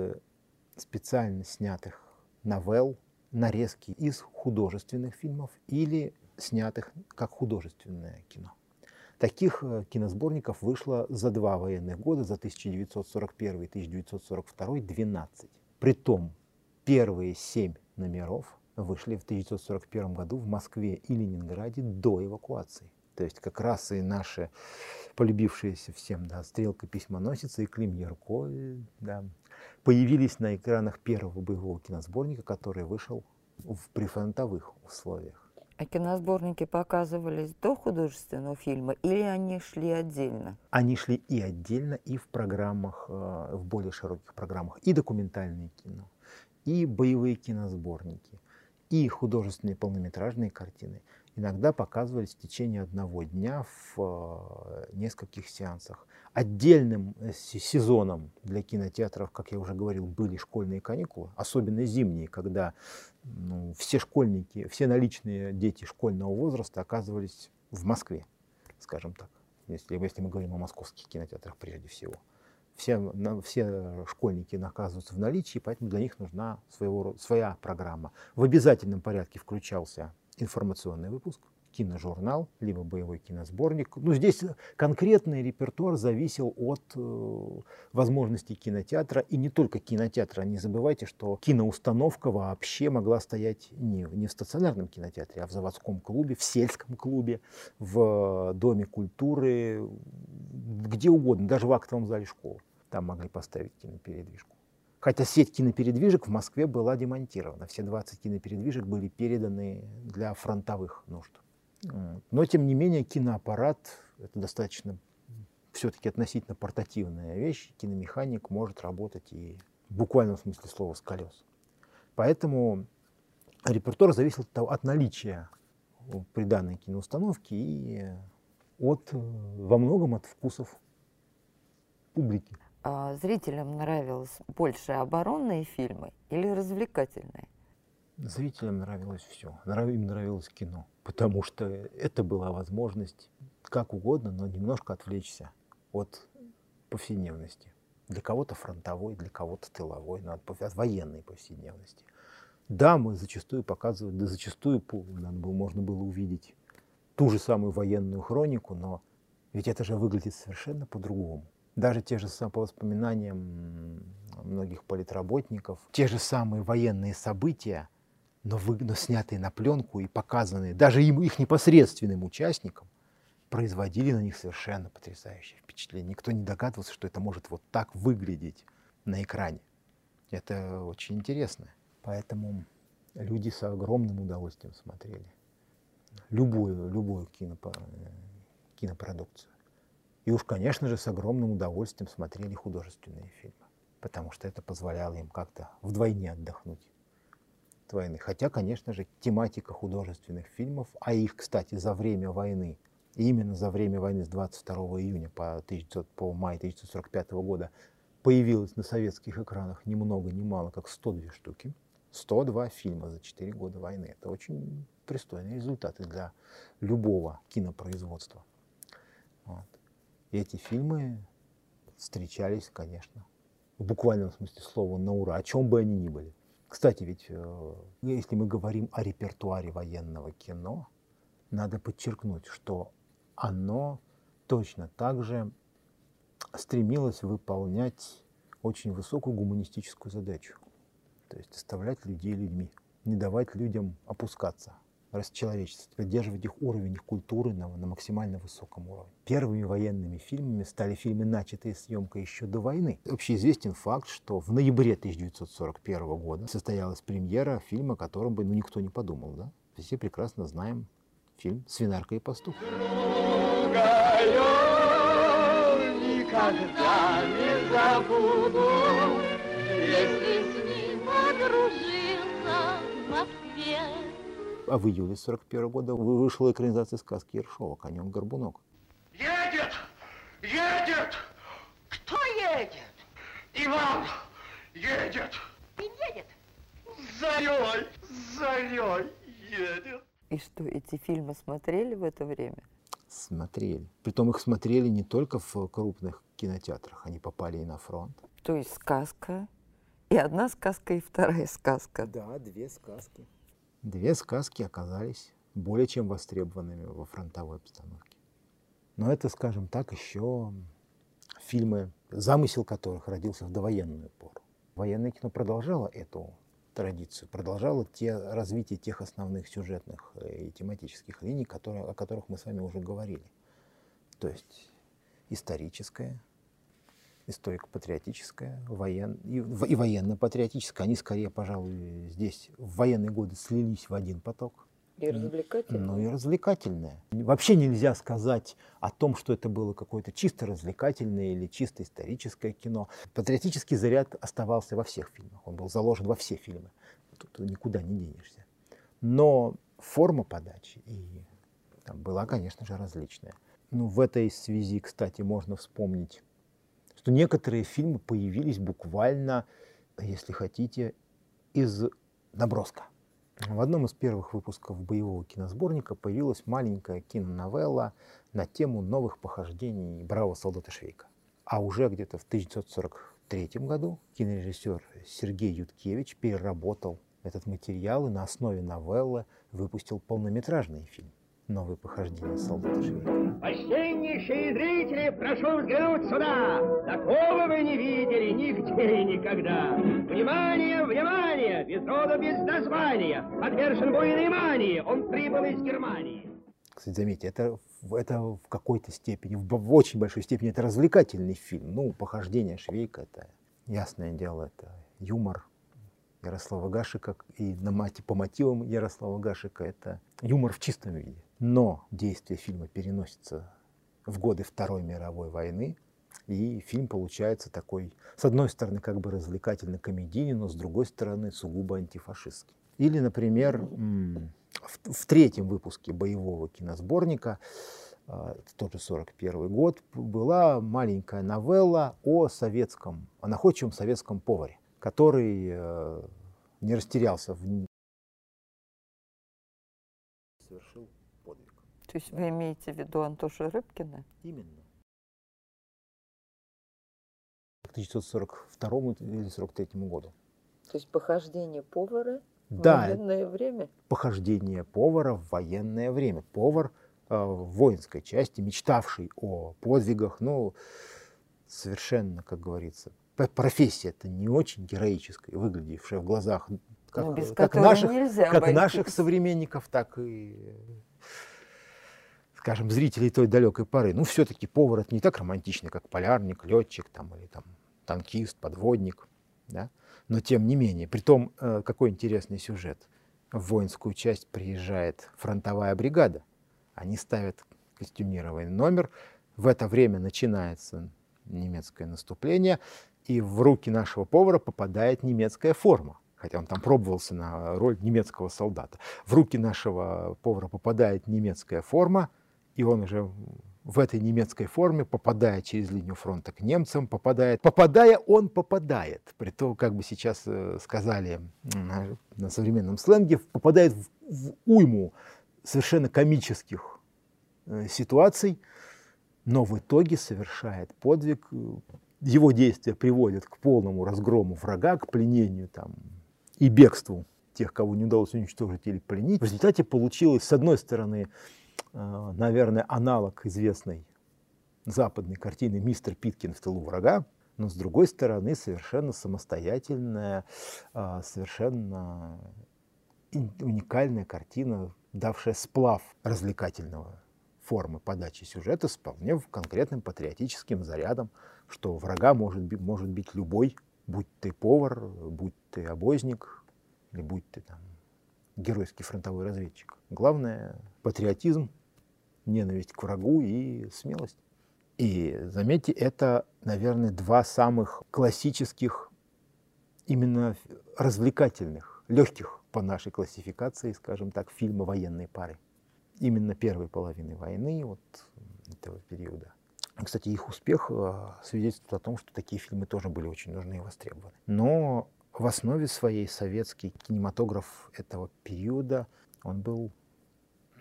специально снятых новелл, нарезки из художественных фильмов или снятых как художественное кино. Таких э, киносборников вышло за два военных года, за 1941 и 1942, 12. Притом первые семь номеров вышли в 1941 году в Москве и Ленинграде до эвакуации. То есть как раз и наши полюбившиеся всем да, стрелка письмоносица и Клим Ярко да, появились на экранах первого боевого киносборника, который вышел в прифронтовых условиях. А киносборники показывались до художественного фильма или они шли отдельно? Они шли и отдельно, и в программах, э, в более широких программах. И документальное кино, и боевые киносборники – и художественные полнометражные картины иногда показывались в течение одного дня в э, нескольких сеансах. Отдельным э, сезоном для кинотеатров, как я уже говорил, были школьные каникулы, особенно зимние, когда ну, все школьники, все наличные дети школьного возраста оказывались в Москве, скажем так, если, если мы говорим о московских кинотеатрах прежде всего все, все школьники наказываются в наличии, поэтому для них нужна своего, своя программа. В обязательном порядке включался информационный выпуск, киножурнал, либо боевой киносборник. Ну, здесь конкретный репертуар зависел от э, возможностей кинотеатра, и не только кинотеатра. Не забывайте, что киноустановка вообще могла стоять не, не в стационарном кинотеатре, а в заводском клубе, в сельском клубе, в доме культуры, где угодно, даже в актовом зале школы. Там могли поставить кинопередвижку. Хотя сеть кинопередвижек в Москве была демонтирована. Все 20 кинопередвижек были переданы для фронтовых нужд. Но, тем не менее, киноаппарат — это достаточно все-таки относительно портативная вещь. Киномеханик может работать и в буквальном смысле слова с колес. Поэтому репертуар зависел от наличия при данной киноустановке и от, во многом от вкусов публики. А зрителям нравилось больше оборонные фильмы или развлекательные? Зрителям нравилось все. Им нравилось кино, потому что это была возможность как угодно, но немножко отвлечься от повседневности. Для кого-то фронтовой, для кого-то тыловой, но от, от военной повседневности. Да, мы зачастую показывали, да зачастую надо было, можно было увидеть ту же самую военную хронику, но ведь это же выглядит совершенно по-другому. Даже те же по воспоминаниям многих политработников, те же самые военные события, но, вы, но снятые на пленку и показанные даже им, их непосредственным участникам, производили на них совершенно потрясающее впечатление. Никто не догадывался, что это может вот так выглядеть на экране. Это очень интересно. Поэтому люди с огромным удовольствием смотрели любую, любую кинопо, кинопродукцию. И уж, конечно же, с огромным удовольствием смотрели художественные фильмы, потому что это позволяло им как-то вдвойне отдохнуть от войны. Хотя, конечно же, тематика художественных фильмов, а их, кстати, за время войны, именно за время войны с 22 июня по, 1900, по май 1945 года появилась на советских экранах ни много ни мало, как 102 штуки. 102 фильма за 4 года войны. Это очень пристойные результаты для любого кинопроизводства. Вот. И эти фильмы встречались, конечно, в буквальном смысле слова на ура, о чем бы они ни были. Кстати, ведь э, если мы говорим о репертуаре военного кино, надо подчеркнуть, что оно точно так же стремилось выполнять очень высокую гуманистическую задачу. То есть оставлять людей людьми, не давать людям опускаться, расчеловечествовать, поддерживать их уровень, их культуры на, на максимально высоком уровне. Первыми военными фильмами стали фильмы, начатые съемкой еще до войны. Общеизвестен факт, что в ноябре 1941 года состоялась премьера фильма, о котором бы ну, никто не подумал. Да? Все прекрасно знаем фильм «Свинарка и пастух». никогда не забуду, если подружился в Москве. А в июле 41 года вышла экранизация сказки Ершова «Конем горбунок». Едет! Едет! Кто едет? Иван едет! И едет? Зарей! Зарей едет! И что, эти фильмы смотрели в это время? Смотрели. Притом их смотрели не только в крупных кинотеатрах, они попали и на фронт. То есть сказка и одна сказка, и вторая сказка. Да, две сказки. Две сказки оказались более чем востребованными во фронтовой обстановке. Но это, скажем так, еще фильмы, замысел которых родился в довоенную пору. Военное кино продолжало эту традицию, продолжало те, развитие тех основных сюжетных и тематических линий, которые, о которых мы с вами уже говорили. То есть историческое, историко-патриотическое, воен... и, и военно-патриотическое. Они скорее, пожалуй, здесь в военные годы слились в один поток. И развлекательное. Ну и развлекательное. Вообще нельзя сказать о том, что это было какое-то чисто развлекательное или чисто историческое кино. Патриотический заряд оставался во всех фильмах. Он был заложен во все фильмы. Тут никуда не денешься. Но форма подачи и там была, конечно же, различная. Ну, в этой связи, кстати, можно вспомнить что некоторые фильмы появились буквально, если хотите, из наброска. В одном из первых выпусков боевого киносборника появилась маленькая киноновелла на тему новых похождений бравого солдата Швейка. А уже где-то в 1943 году кинорежиссер Сергей Юткевич переработал этот материал и на основе новеллы выпустил полнометражный фильм новые похождения солдата Швейка. Почтеннейшие зрители, прошу взглянуть сюда! Такого вы не видели нигде и никогда! Внимание, внимание! Без рода, без названия! Подвержен буйной мании! Он прибыл из Германии! Кстати, заметьте, это, это в какой-то степени, в, в очень большой степени, это развлекательный фильм. Ну, похождение Швейка, это ясное дело, это юмор Ярослава Гашика и на мате, по мотивам Ярослава Гашика это юмор в чистом виде. Но действие фильма переносится в годы Второй мировой войны, и фильм получается такой, с одной стороны, как бы развлекательно-комедийный, но с другой стороны, сугубо антифашистский. Или, например, в, в третьем выпуске боевого киносборника, а, это тоже 41 год, была маленькая новелла о советском, о находчивом советском поваре, который э, не растерялся в совершил. То есть вы имеете в виду Антоша Рыбкина? Именно. К 1942 или 43 году. То есть похождение повара да, в военное время? Похождение повара в военное время. Повар э, в воинской части, мечтавший о подвигах, ну, совершенно, как говорится, профессия это не очень героическая, выглядевшая в глазах как, ну, без как наших, нельзя как наших современников, так и скажем, зрителей той далекой поры. Ну, все-таки повар это не так романтично, как полярник, летчик там, или там танкист, подводник. Да? Но тем не менее, при том, э, какой интересный сюжет. В воинскую часть приезжает фронтовая бригада. Они ставят костюмированный номер. В это время начинается немецкое наступление, и в руки нашего повара попадает немецкая форма. Хотя он там пробовался на роль немецкого солдата. В руки нашего повара попадает немецкая форма, и он уже в этой немецкой форме, попадая через линию фронта к немцам, попадает, попадая, он попадает. При том, как бы сейчас э, сказали на, на современном сленге, попадает в, в уйму совершенно комических э, ситуаций, но в итоге совершает подвиг. Его действия приводят к полному разгрому врага, к пленению там, и бегству тех, кого не удалось уничтожить или пленить. В результате получилось, с одной стороны, наверное, аналог известной западной картины «Мистер Питкин в тылу врага», но с другой стороны совершенно самостоятельная, э, совершенно уникальная картина, давшая сплав развлекательного формы подачи сюжета с вполне конкретным патриотическим зарядом, что врага может, может быть любой, будь ты повар, будь ты обозник, или будь ты там геройский фронтовой разведчик. Главное — патриотизм, ненависть к врагу и смелость. И заметьте, это, наверное, два самых классических, именно развлекательных, легких по нашей классификации, скажем так, фильма военной пары. Именно первой половины войны, вот этого периода. Кстати, их успех э, свидетельствует о том, что такие фильмы тоже были очень нужны и востребованы. Но в основе своей советский кинематограф этого периода, он был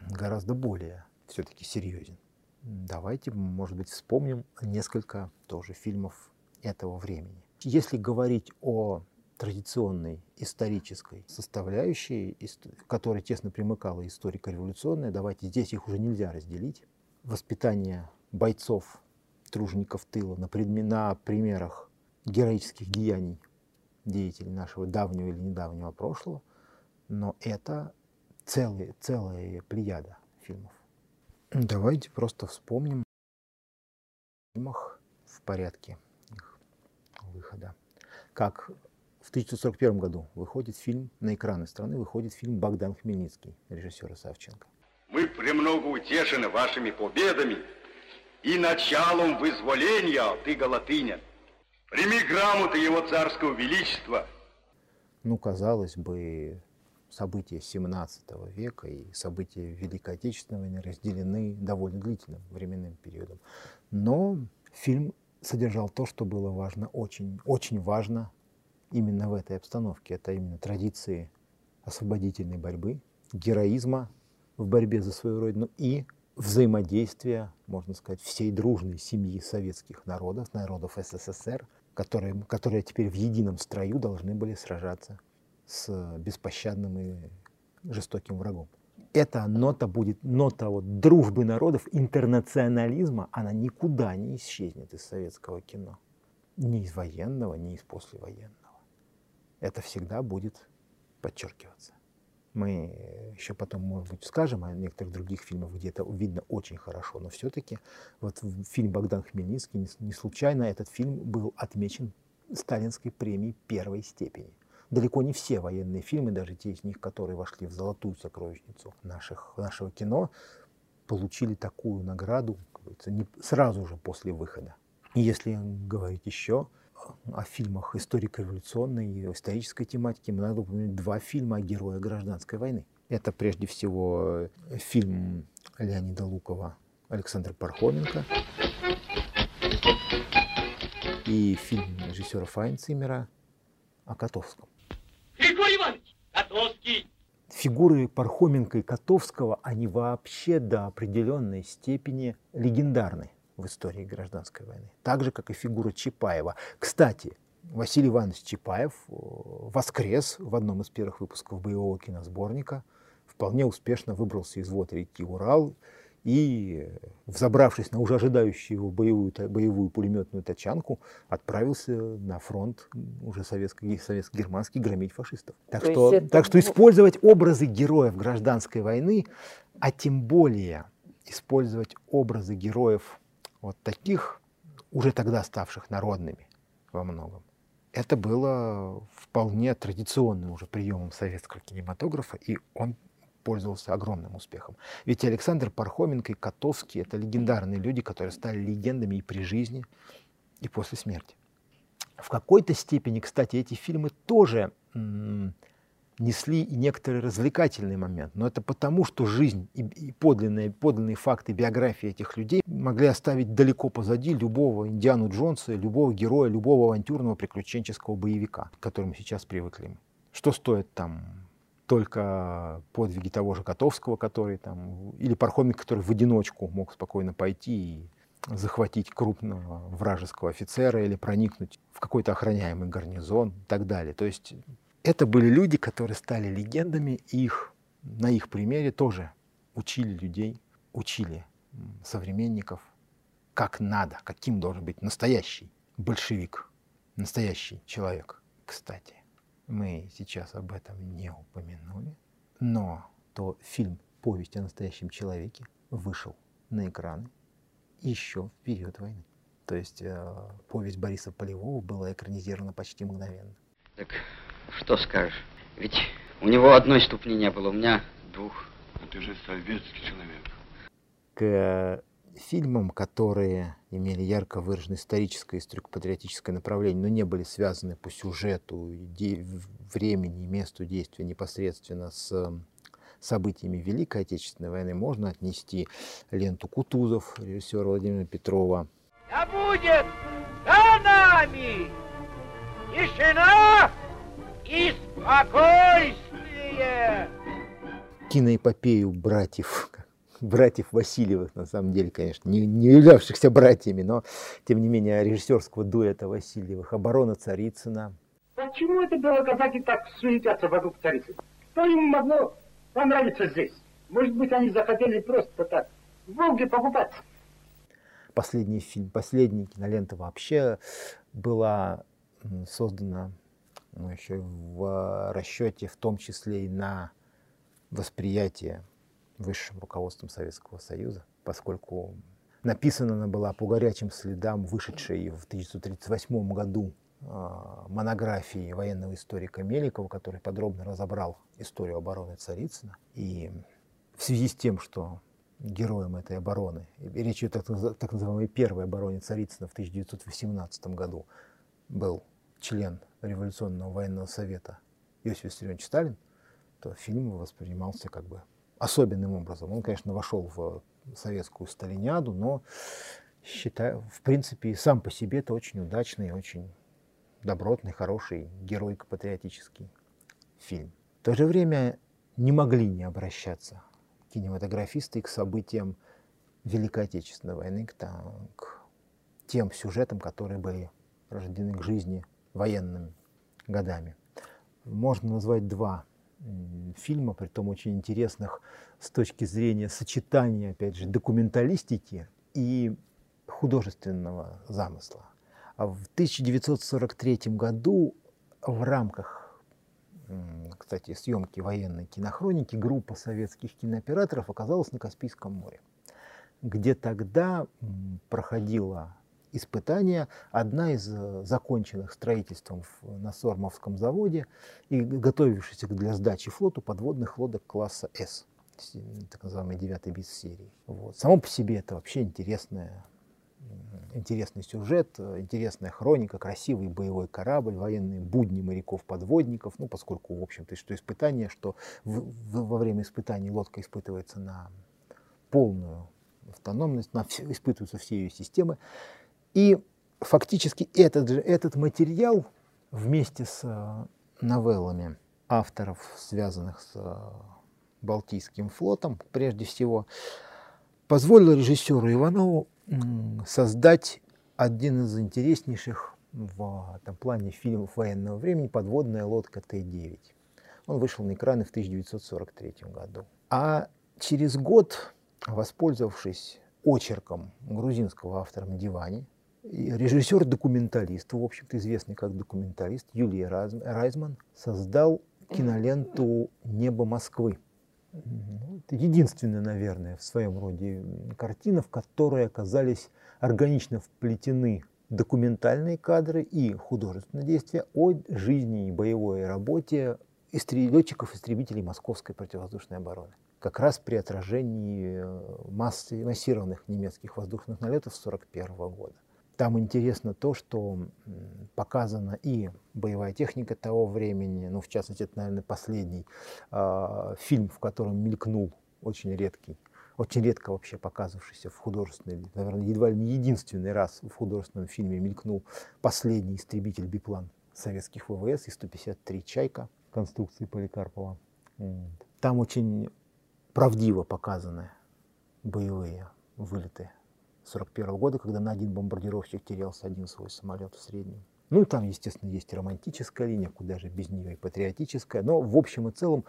гораздо более все-таки серьезен. Давайте, может быть, вспомним несколько тоже фильмов этого времени. Если говорить о традиционной исторической составляющей, которая тесно примыкала историко-революционная, давайте здесь их уже нельзя разделить. Воспитание бойцов, тружеников тыла на, предме, на примерах героических деяний деятелей нашего давнего или недавнего прошлого, но это целые, целая плеяда фильмов. Давайте просто вспомним фильмах в порядке их выхода. Как в 1941 году выходит фильм, на экраны страны выходит фильм «Богдан Хмельницкий» режиссера Савченко. Мы премного утешены вашими победами и началом вызволения ты, Галатыня. Прими грамоты его царского величества. Ну, казалось бы, события 17 века и события Великой Отечественной войны разделены довольно длительным временным периодом. Но фильм содержал то, что было важно, очень, очень важно именно в этой обстановке. Это именно традиции освободительной борьбы, героизма в борьбе за свою родину и взаимодействия, можно сказать, всей дружной семьи советских народов, народов СССР, которые, которые теперь в едином строю должны были сражаться с беспощадным и жестоким врагом. Эта нота будет, нота вот дружбы народов, интернационализма, она никуда не исчезнет из советского кино. Ни из военного, ни из послевоенного. Это всегда будет подчеркиваться. Мы еще потом, может быть, скажем о некоторых других фильмах, где это видно очень хорошо, но все-таки вот фильм Богдан Хмельницкий не случайно этот фильм был отмечен сталинской премии первой степени. Далеко не все военные фильмы, даже те из них, которые вошли в золотую сокровищницу наших, нашего кино, получили такую награду не сразу же после выхода. И если говорить еще о фильмах историко-революционной и исторической тематики, мы надо упомянуть два фильма о героях гражданской войны. Это прежде всего фильм Леонида Лукова «Александр Пархоменко» и фильм режиссера Файнцимера о Котовском. Григорий Иванович, Котовский! Фигуры Пархоменко и Котовского, они вообще до определенной степени легендарны в истории гражданской войны. Так же, как и фигура Чапаева. Кстати, Василий Иванович Чапаев э, воскрес в одном из первых выпусков боевого киносборника, вполне успешно выбрался из вод реки Урал и, взобравшись на уже ожидающую его боевую, боевую пулеметную тачанку, отправился на фронт уже советско-германский громить фашистов. Так что, это... так что использовать образы героев гражданской войны, а тем более использовать образы героев вот таких, уже тогда ставших народными во многом, это было вполне традиционным уже приемом советского кинематографа, и он пользовался огромным успехом. Ведь Александр Пархоменко и Котовский — это легендарные люди, которые стали легендами и при жизни, и после смерти. В какой-то степени, кстати, эти фильмы тоже несли и некоторый развлекательный момент. Но это потому, что жизнь и, и подлинные, подлинные факты биографии этих людей могли оставить далеко позади любого Индиану Джонса, любого героя, любого авантюрного приключенческого боевика, к которому сейчас привыкли. Что стоит там только подвиги того же Котовского, который там, или Пархомик, который в одиночку мог спокойно пойти и захватить крупного вражеского офицера или проникнуть в какой-то охраняемый гарнизон и так далее. То есть это были люди, которые стали легендами, и их, на их примере тоже учили людей, учили современников, как надо, каким должен быть настоящий большевик, настоящий человек. Кстати, мы сейчас об этом не упомянули, но то фильм «Повесть о настоящем человеке» вышел на экраны еще в период войны. То есть э, повесть Бориса Полевого была экранизирована почти мгновенно. Так что скажешь? Ведь у него одной ступни не было, у меня двух. А ты же советский человек. К фильмам, которые имели ярко выраженное историческое и историко-патриотическое направление, но не были связаны по сюжету, времени, месту действия непосредственно с событиями Великой Отечественной войны, можно отнести ленту Кутузов, режиссера Владимира Петрова. Да будет за нами тишина и спокойствие. Киноэпопею братьев, братьев Васильевых, на самом деле, конечно, не, не являвшихся братьями, но, тем не менее, режиссерского дуэта Васильевых, «Оборона Царицына». Почему это белоказаки так суетятся вокруг Царицына? Что им могло понравиться здесь? Может быть, они захотели просто так в Волге покупаться? Последний фильм, последняя кинолента вообще была создана ну, еще в расчете в том числе и на восприятие высшим руководством Советского Союза, поскольку написана она была по горячим следам вышедшей в 1938 году а, монографии военного историка Меликова, который подробно разобрал историю обороны Царицына. И в связи с тем, что героем этой обороны, речь идет о так называемой первой обороне Царицына в 1918 году, был член Революционного военного совета Иосиф Виссарионович Сталин, то фильм воспринимался как бы особенным образом. Он, конечно, вошел в советскую сталиниаду, но считаю, в принципе, сам по себе это очень удачный, очень добротный, хороший, геройко-патриотический фильм. В то же время не могли не обращаться кинематографисты к событиям Великой Отечественной войны, к, к тем сюжетам, которые были рождены к жизни военными годами. Можно назвать два фильма, при том очень интересных с точки зрения сочетания, опять же, документалистики и художественного замысла. А в 1943 году в рамках, кстати, съемки военной кинохроники группа советских кинооператоров оказалась на Каспийском море, где тогда проходила испытания, одна из э, законченных строительством на Сормовском заводе и готовившихся для сдачи флоту подводных лодок класса «С», так называемый девятый бис серии. Вот. Само по себе это вообще интересная интересный сюжет, интересная хроника, красивый боевой корабль, военные будни моряков-подводников, ну, поскольку, в общем-то, что испытание, что в, в, во время испытаний лодка испытывается на полную автономность, на все, испытываются все ее системы. И фактически этот, же, этот материал вместе с э, новеллами авторов, связанных с э, Балтийским флотом, прежде всего, позволил режиссеру Иванову создать один из интереснейших в этом плане фильмов военного времени «Подводная лодка Т-9». Он вышел на экраны в 1943 году. А через год, воспользовавшись очерком грузинского автора Мдивани, режиссер-документалист, в общем-то известный как документалист Юлия Райзман, создал киноленту «Небо Москвы», ну, это единственная, наверное, в своем роде картина, в которой оказались органично вплетены документальные кадры и художественные действия о жизни и боевой работе летчиков-истребителей Московской противовоздушной обороны. Как раз при отражении массы, массированных немецких воздушных налетов 1941 года. Там интересно то, что показана и боевая техника того времени, ну, в частности, это, наверное, последний э, фильм, в котором мелькнул очень редкий, очень редко вообще показывавшийся в художественной, наверное, едва ли не единственный раз в художественном фильме мелькнул последний истребитель биплан советских ВВС И-153 «Чайка» конструкции Поликарпова. Там очень правдиво показаны боевые вылеты 1941 года, когда на один бомбардировщик терялся один свой самолет в среднем. Ну там, естественно, есть романтическая линия, куда же без нее и патриотическая. Но в общем и целом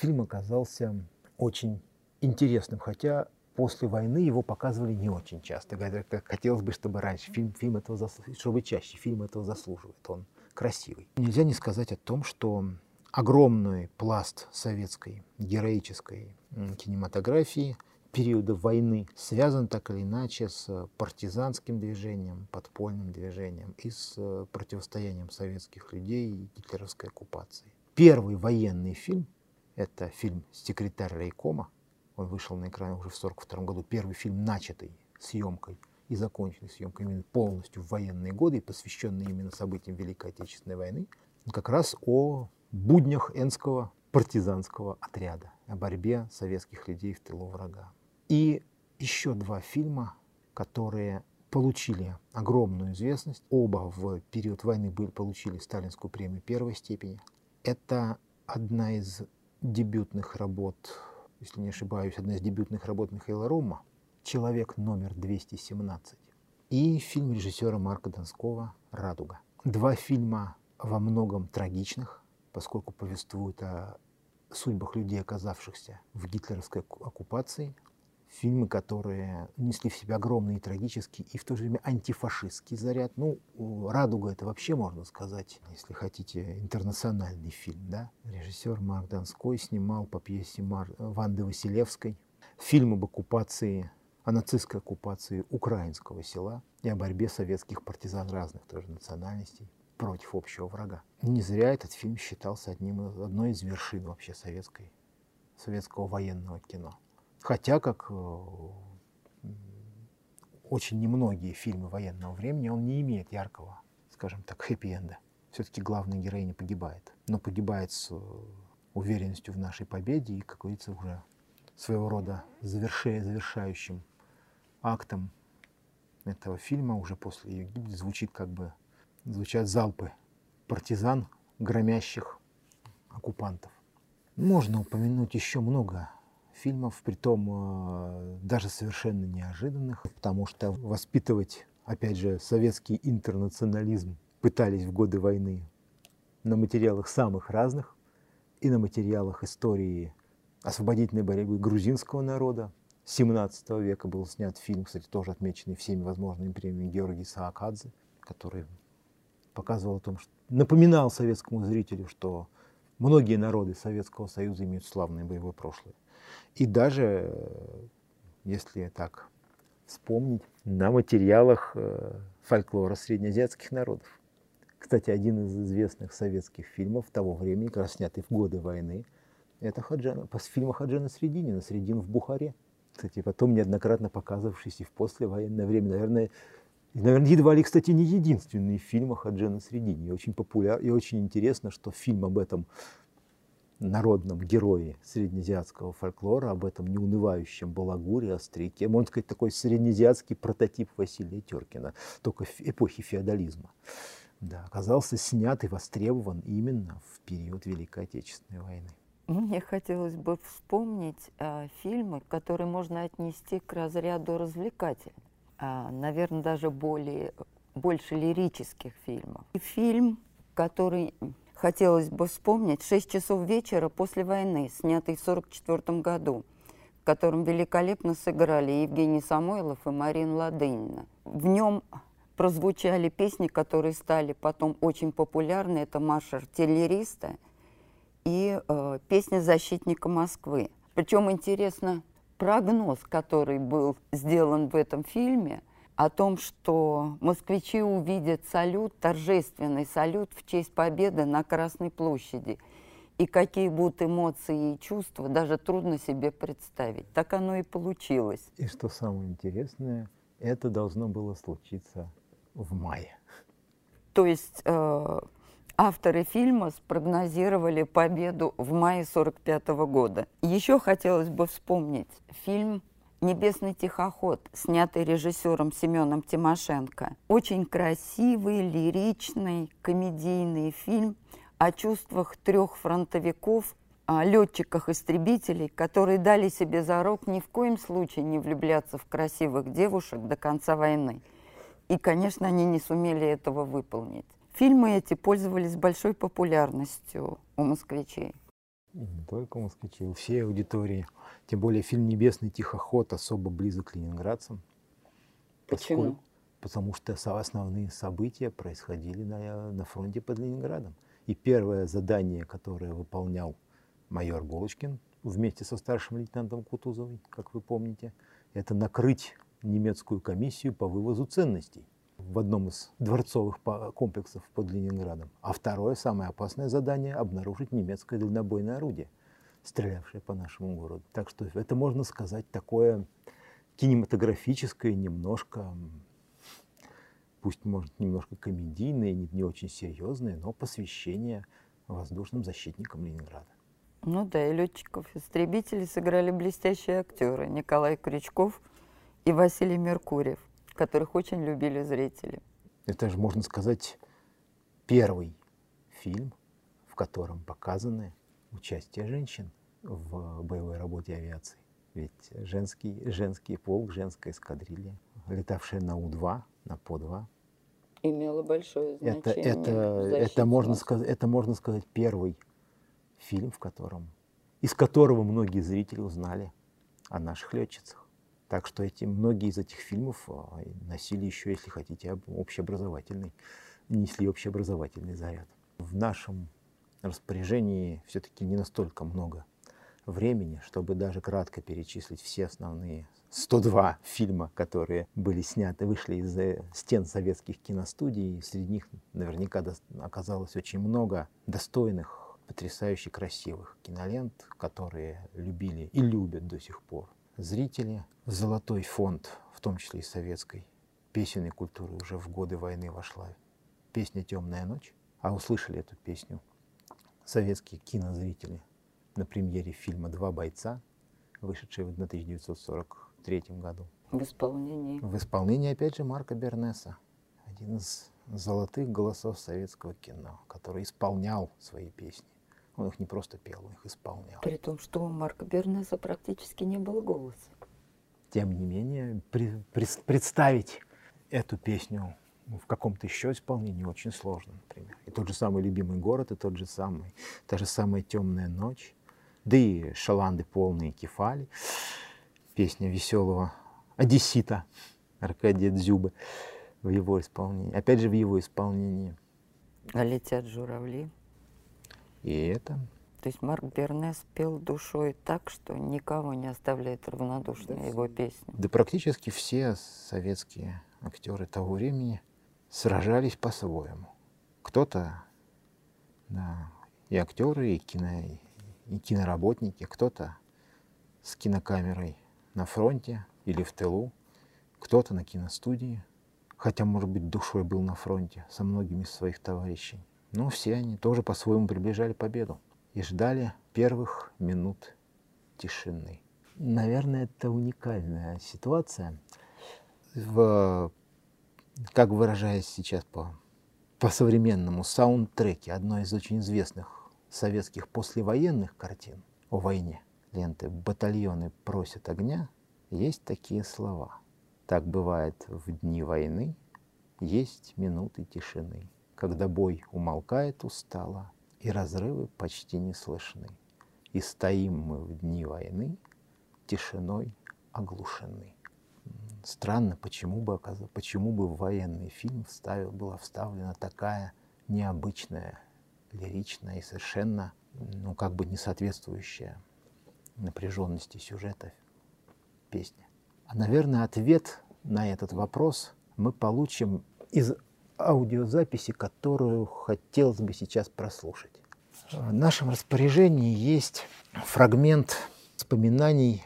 фильм оказался очень интересным, хотя после войны его показывали не очень часто. Хотелось бы, чтобы раньше фильм, фильм этого заслуживает, чтобы чаще фильм этого заслуживает. Он красивый. Нельзя не сказать о том, что огромный пласт советской героической кинематографии – периода войны связан так или иначе с партизанским движением, подпольным движением и с э, противостоянием советских людей и гитлеровской оккупации. Первый военный фильм – это фильм «Секретарь райкома». Он вышел на экране уже в 1942 году. Первый фильм, начатый съемкой и законченный съемкой именно полностью в военные годы и посвященный именно событиям Великой Отечественной войны, как раз о буднях Энского партизанского отряда, о борьбе советских людей в тылу врага. И еще два фильма, которые получили огромную известность. Оба в период войны были, получили сталинскую премию первой степени. Это одна из дебютных работ, если не ошибаюсь, одна из дебютных работ Михаила Рома «Человек номер 217» и фильм режиссера Марка Донского «Радуга». Два фильма во многом трагичных, поскольку повествуют о судьбах людей, оказавшихся в гитлеровской оккупации, фильмы, которые несли в себе огромный и трагический, и в то же время антифашистский заряд. Ну, «Радуга» — это вообще, можно сказать, если хотите, интернациональный фильм, да? Режиссер Марк Донской снимал по пьесе Мар... Ванды Василевской фильм об оккупации, о нацистской оккупации украинского села и о борьбе советских партизан разных тоже национальностей против общего врага. Не зря этот фильм считался одним, одной из вершин вообще советской, советского военного кино. Хотя, как э, очень немногие фильмы военного времени, он не имеет яркого, скажем так, *laughs* хэппи-энда. Все-таки главная героиня погибает. Но погибает с э, уверенностью в нашей победе и, как говорится, уже своего рода завершающим актом этого фильма уже после ее гибели звучит как бы звучат залпы партизан, громящих оккупантов. Можно упомянуть еще много фильмов, притом э, даже совершенно неожиданных, потому что воспитывать, опять же, советский интернационализм пытались в годы войны на материалах самых разных, и на материалах истории освободительной борьбы грузинского народа. 17 века был снят фильм, кстати, тоже отмеченный всеми возможными премиями Георгий Саакадзе, который показывал о том, что напоминал советскому зрителю, что многие народы Советского Союза имеют славное боевое прошлое. И даже, если так вспомнить, на материалах э, фольклора среднеазиатских народов. Кстати, один из известных советских фильмов того времени, как раз снятый в годы войны, это Хаджана, фильм Хаджана Срединина «Средин в Бухаре». Кстати, потом неоднократно показывавшийся в послевоенное время. Наверное, наверное, едва ли, кстати, не единственный фильм о Хаджана. И очень популяр, и очень интересно, что фильм об этом народном герое среднеазиатского фольклора, об этом неунывающем балагуре, остряке. Можно сказать, такой среднеазиатский прототип Василия Теркина, только эпохи феодализма да, оказался снят и востребован именно в период Великой Отечественной войны. Мне хотелось бы вспомнить а, фильмы, которые можно отнести к разряду развлекательных, а, наверное, даже более, больше лирических фильмов. И фильм, который хотелось бы вспомнить, «Шесть часов вечера после войны», снятый в 1944 году, в котором великолепно сыграли Евгений Самойлов и Марина Ладынина. В нем прозвучали песни, которые стали потом очень популярны. Это «Марш артиллериста» и э, песня «Защитника Москвы». Причем интересно прогноз, который был сделан в этом фильме, о том, что москвичи увидят салют, торжественный салют в честь победы на Красной площади. И какие будут эмоции и чувства, даже трудно себе представить. Так оно и получилось. И что самое интересное, это должно было случиться в мае. То есть э, авторы фильма спрогнозировали победу в мае 45 года. Еще хотелось бы вспомнить фильм «Небесный тихоход», снятый режиссером Семеном Тимошенко. Очень красивый, лиричный, комедийный фильм о чувствах трех фронтовиков, о летчиках-истребителей, которые дали себе зарок ни в коем случае не влюбляться в красивых девушек до конца войны. И, конечно, они не сумели этого выполнить. Фильмы эти пользовались большой популярностью у москвичей. Не только москвичей, у всей аудитории. Тем более фильм «Небесный тихоход» особо близок к ленинградцам. Почему? Поскольку, потому что основные события происходили на, на фронте под Ленинградом. И первое задание, которое выполнял майор Голочкин вместе со старшим лейтенантом Кутузовой, как вы помните, это накрыть немецкую комиссию по вывозу ценностей в одном из дворцовых комплексов под Ленинградом. А второе, самое опасное задание – обнаружить немецкое дальнобойное орудие, стрелявшее по нашему городу. Так что это, можно сказать, такое кинематографическое, немножко, пусть, может, немножко комедийное, не, не очень серьезное, но посвящение воздушным защитникам Ленинграда. Ну да, и летчиков-истребителей сыграли блестящие актеры Николай Крючков – и Василий Меркурьев, которых очень любили зрители. Это же, можно сказать, первый фильм, в котором показаны участие женщин в боевой работе авиации. Ведь женский, женский полк, женская эскадрилья, летавшая на У-2, на По-2, имела большое значение. Это, это, это, можно сказать, это, можно сказать, первый фильм, в котором, из которого многие зрители узнали о наших летчицах. Так что эти, многие из этих фильмов а, носили еще, если хотите, общеобразовательный, несли общеобразовательный заряд. В нашем распоряжении все-таки не настолько много времени, чтобы даже кратко перечислить все основные 102 фильма, которые были сняты, вышли из стен советских киностудий. Среди них наверняка оказалось очень много достойных, потрясающе красивых кинолент, которые любили и любят до сих пор зрители. Золотой фонд, в том числе и советской, песенной культуры уже в годы войны вошла песня «Темная ночь». А услышали эту песню советские кинозрители на премьере фильма «Два бойца», вышедшего в 1943 году. В исполнении? В исполнении, опять же, Марка Бернеса. Один из золотых голосов советского кино, который исполнял свои песни. Он их не просто пел, он их исполнял. При том, что у Марка Бернеса практически не было голоса. Тем не менее, при, при, представить эту песню в каком-то еще исполнении очень сложно, например. И тот же самый «Любимый город», и тот же самый, та же самая «Темная ночь», да и «Шаланды полные кефали», песня веселого одессита Аркадия Дзюбы в его исполнении. Опять же, в его исполнении. А летят журавли. И это... То есть Марк Бернес пел душой так, что никого не оставляет равнодушной да, его песни. Да практически все советские актеры того времени сражались по-своему. Кто-то, да, и актеры, и, кино, и киноработники, кто-то с кинокамерой на фронте или в тылу, кто-то на киностудии, хотя, может быть, душой был на фронте со многими из своих товарищей. Но все они тоже по-своему приближали победу и ждали первых минут тишины. Наверное, это уникальная ситуация. В, как выражаясь сейчас по, по современному саундтреке одной из очень известных советских послевоенных картин о войне, ленты «Батальоны просят огня», есть такие слова. Так бывает в дни войны, есть минуты тишины, когда бой умолкает устало, и разрывы почти не слышны. И стоим мы в дни войны, тишиной оглушены. Странно, почему бы, почему бы в военный фильм вставил, была вставлена такая необычная, лиричная и совершенно, ну, как бы не соответствующая напряженности сюжета песня. А, наверное, ответ на этот вопрос мы получим из аудиозаписи, которую хотелось бы сейчас прослушать. В нашем распоряжении есть фрагмент вспоминаний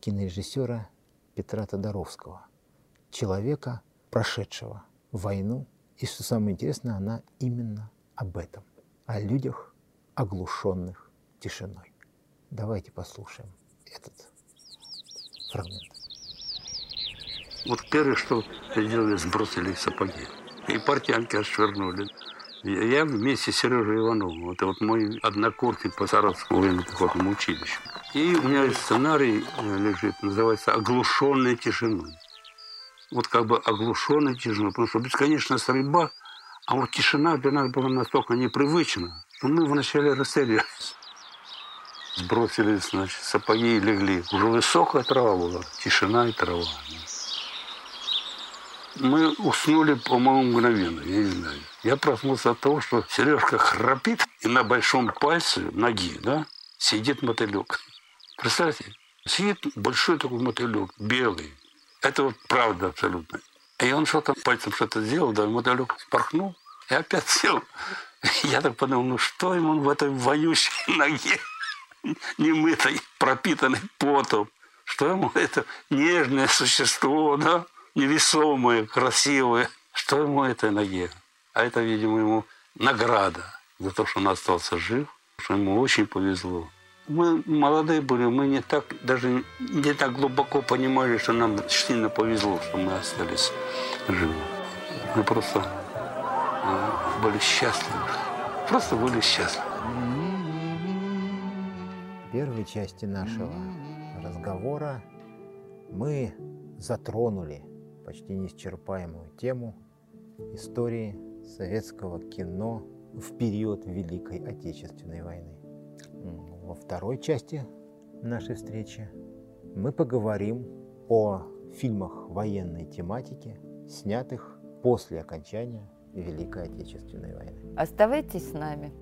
кинорежиссера Петра Тодоровского, человека, прошедшего войну. И что самое интересное, она именно об этом, о людях, оглушенных тишиной. Давайте послушаем этот фрагмент. Вот первое, что сделали, сбросили сапоги. И портянки отшвырнули. Я вместе с Сережей Ивановым, это вот мой однокурсник по Саратовскому военно-пехотному училищу. И у меня сценарий э, лежит, называется «Оглушенная тишиной». Вот как бы оглушенная тишина, потому что бесконечная стрельба, а вот тишина для нас была настолько непривычна, что мы вначале растерялись. Сбросили, значит, сапоги и легли. Уже высокая трава была, тишина и трава мы уснули, по-моему, мгновенно, я не знаю. Я проснулся от того, что Сережка храпит, и на большом пальце ноги, да, сидит мотылек. Представьте, сидит большой такой мотылек, белый. Это вот правда абсолютно. И он что-то пальцем что-то сделал, да, мотылек спорхнул и опять сел. *laughs* Я так подумал, ну что ему в этой воющей *laughs* ноге, немытой, пропитанной потом, что ему это нежное существо, да, невесомые, красивые. Что ему этой ноге? А это, видимо, ему награда за то, что он остался жив, что ему очень повезло. Мы молодые были, мы не так, даже не так глубоко понимали, что нам сильно повезло, что мы остались живы. Мы просто э, были счастливы. Просто были счастливы. В первой части нашего разговора мы затронули почти неисчерпаемую тему истории советского кино в период Великой Отечественной войны. Во второй части нашей встречи мы поговорим о фильмах военной тематики, снятых после окончания Великой Отечественной войны. Оставайтесь с нами.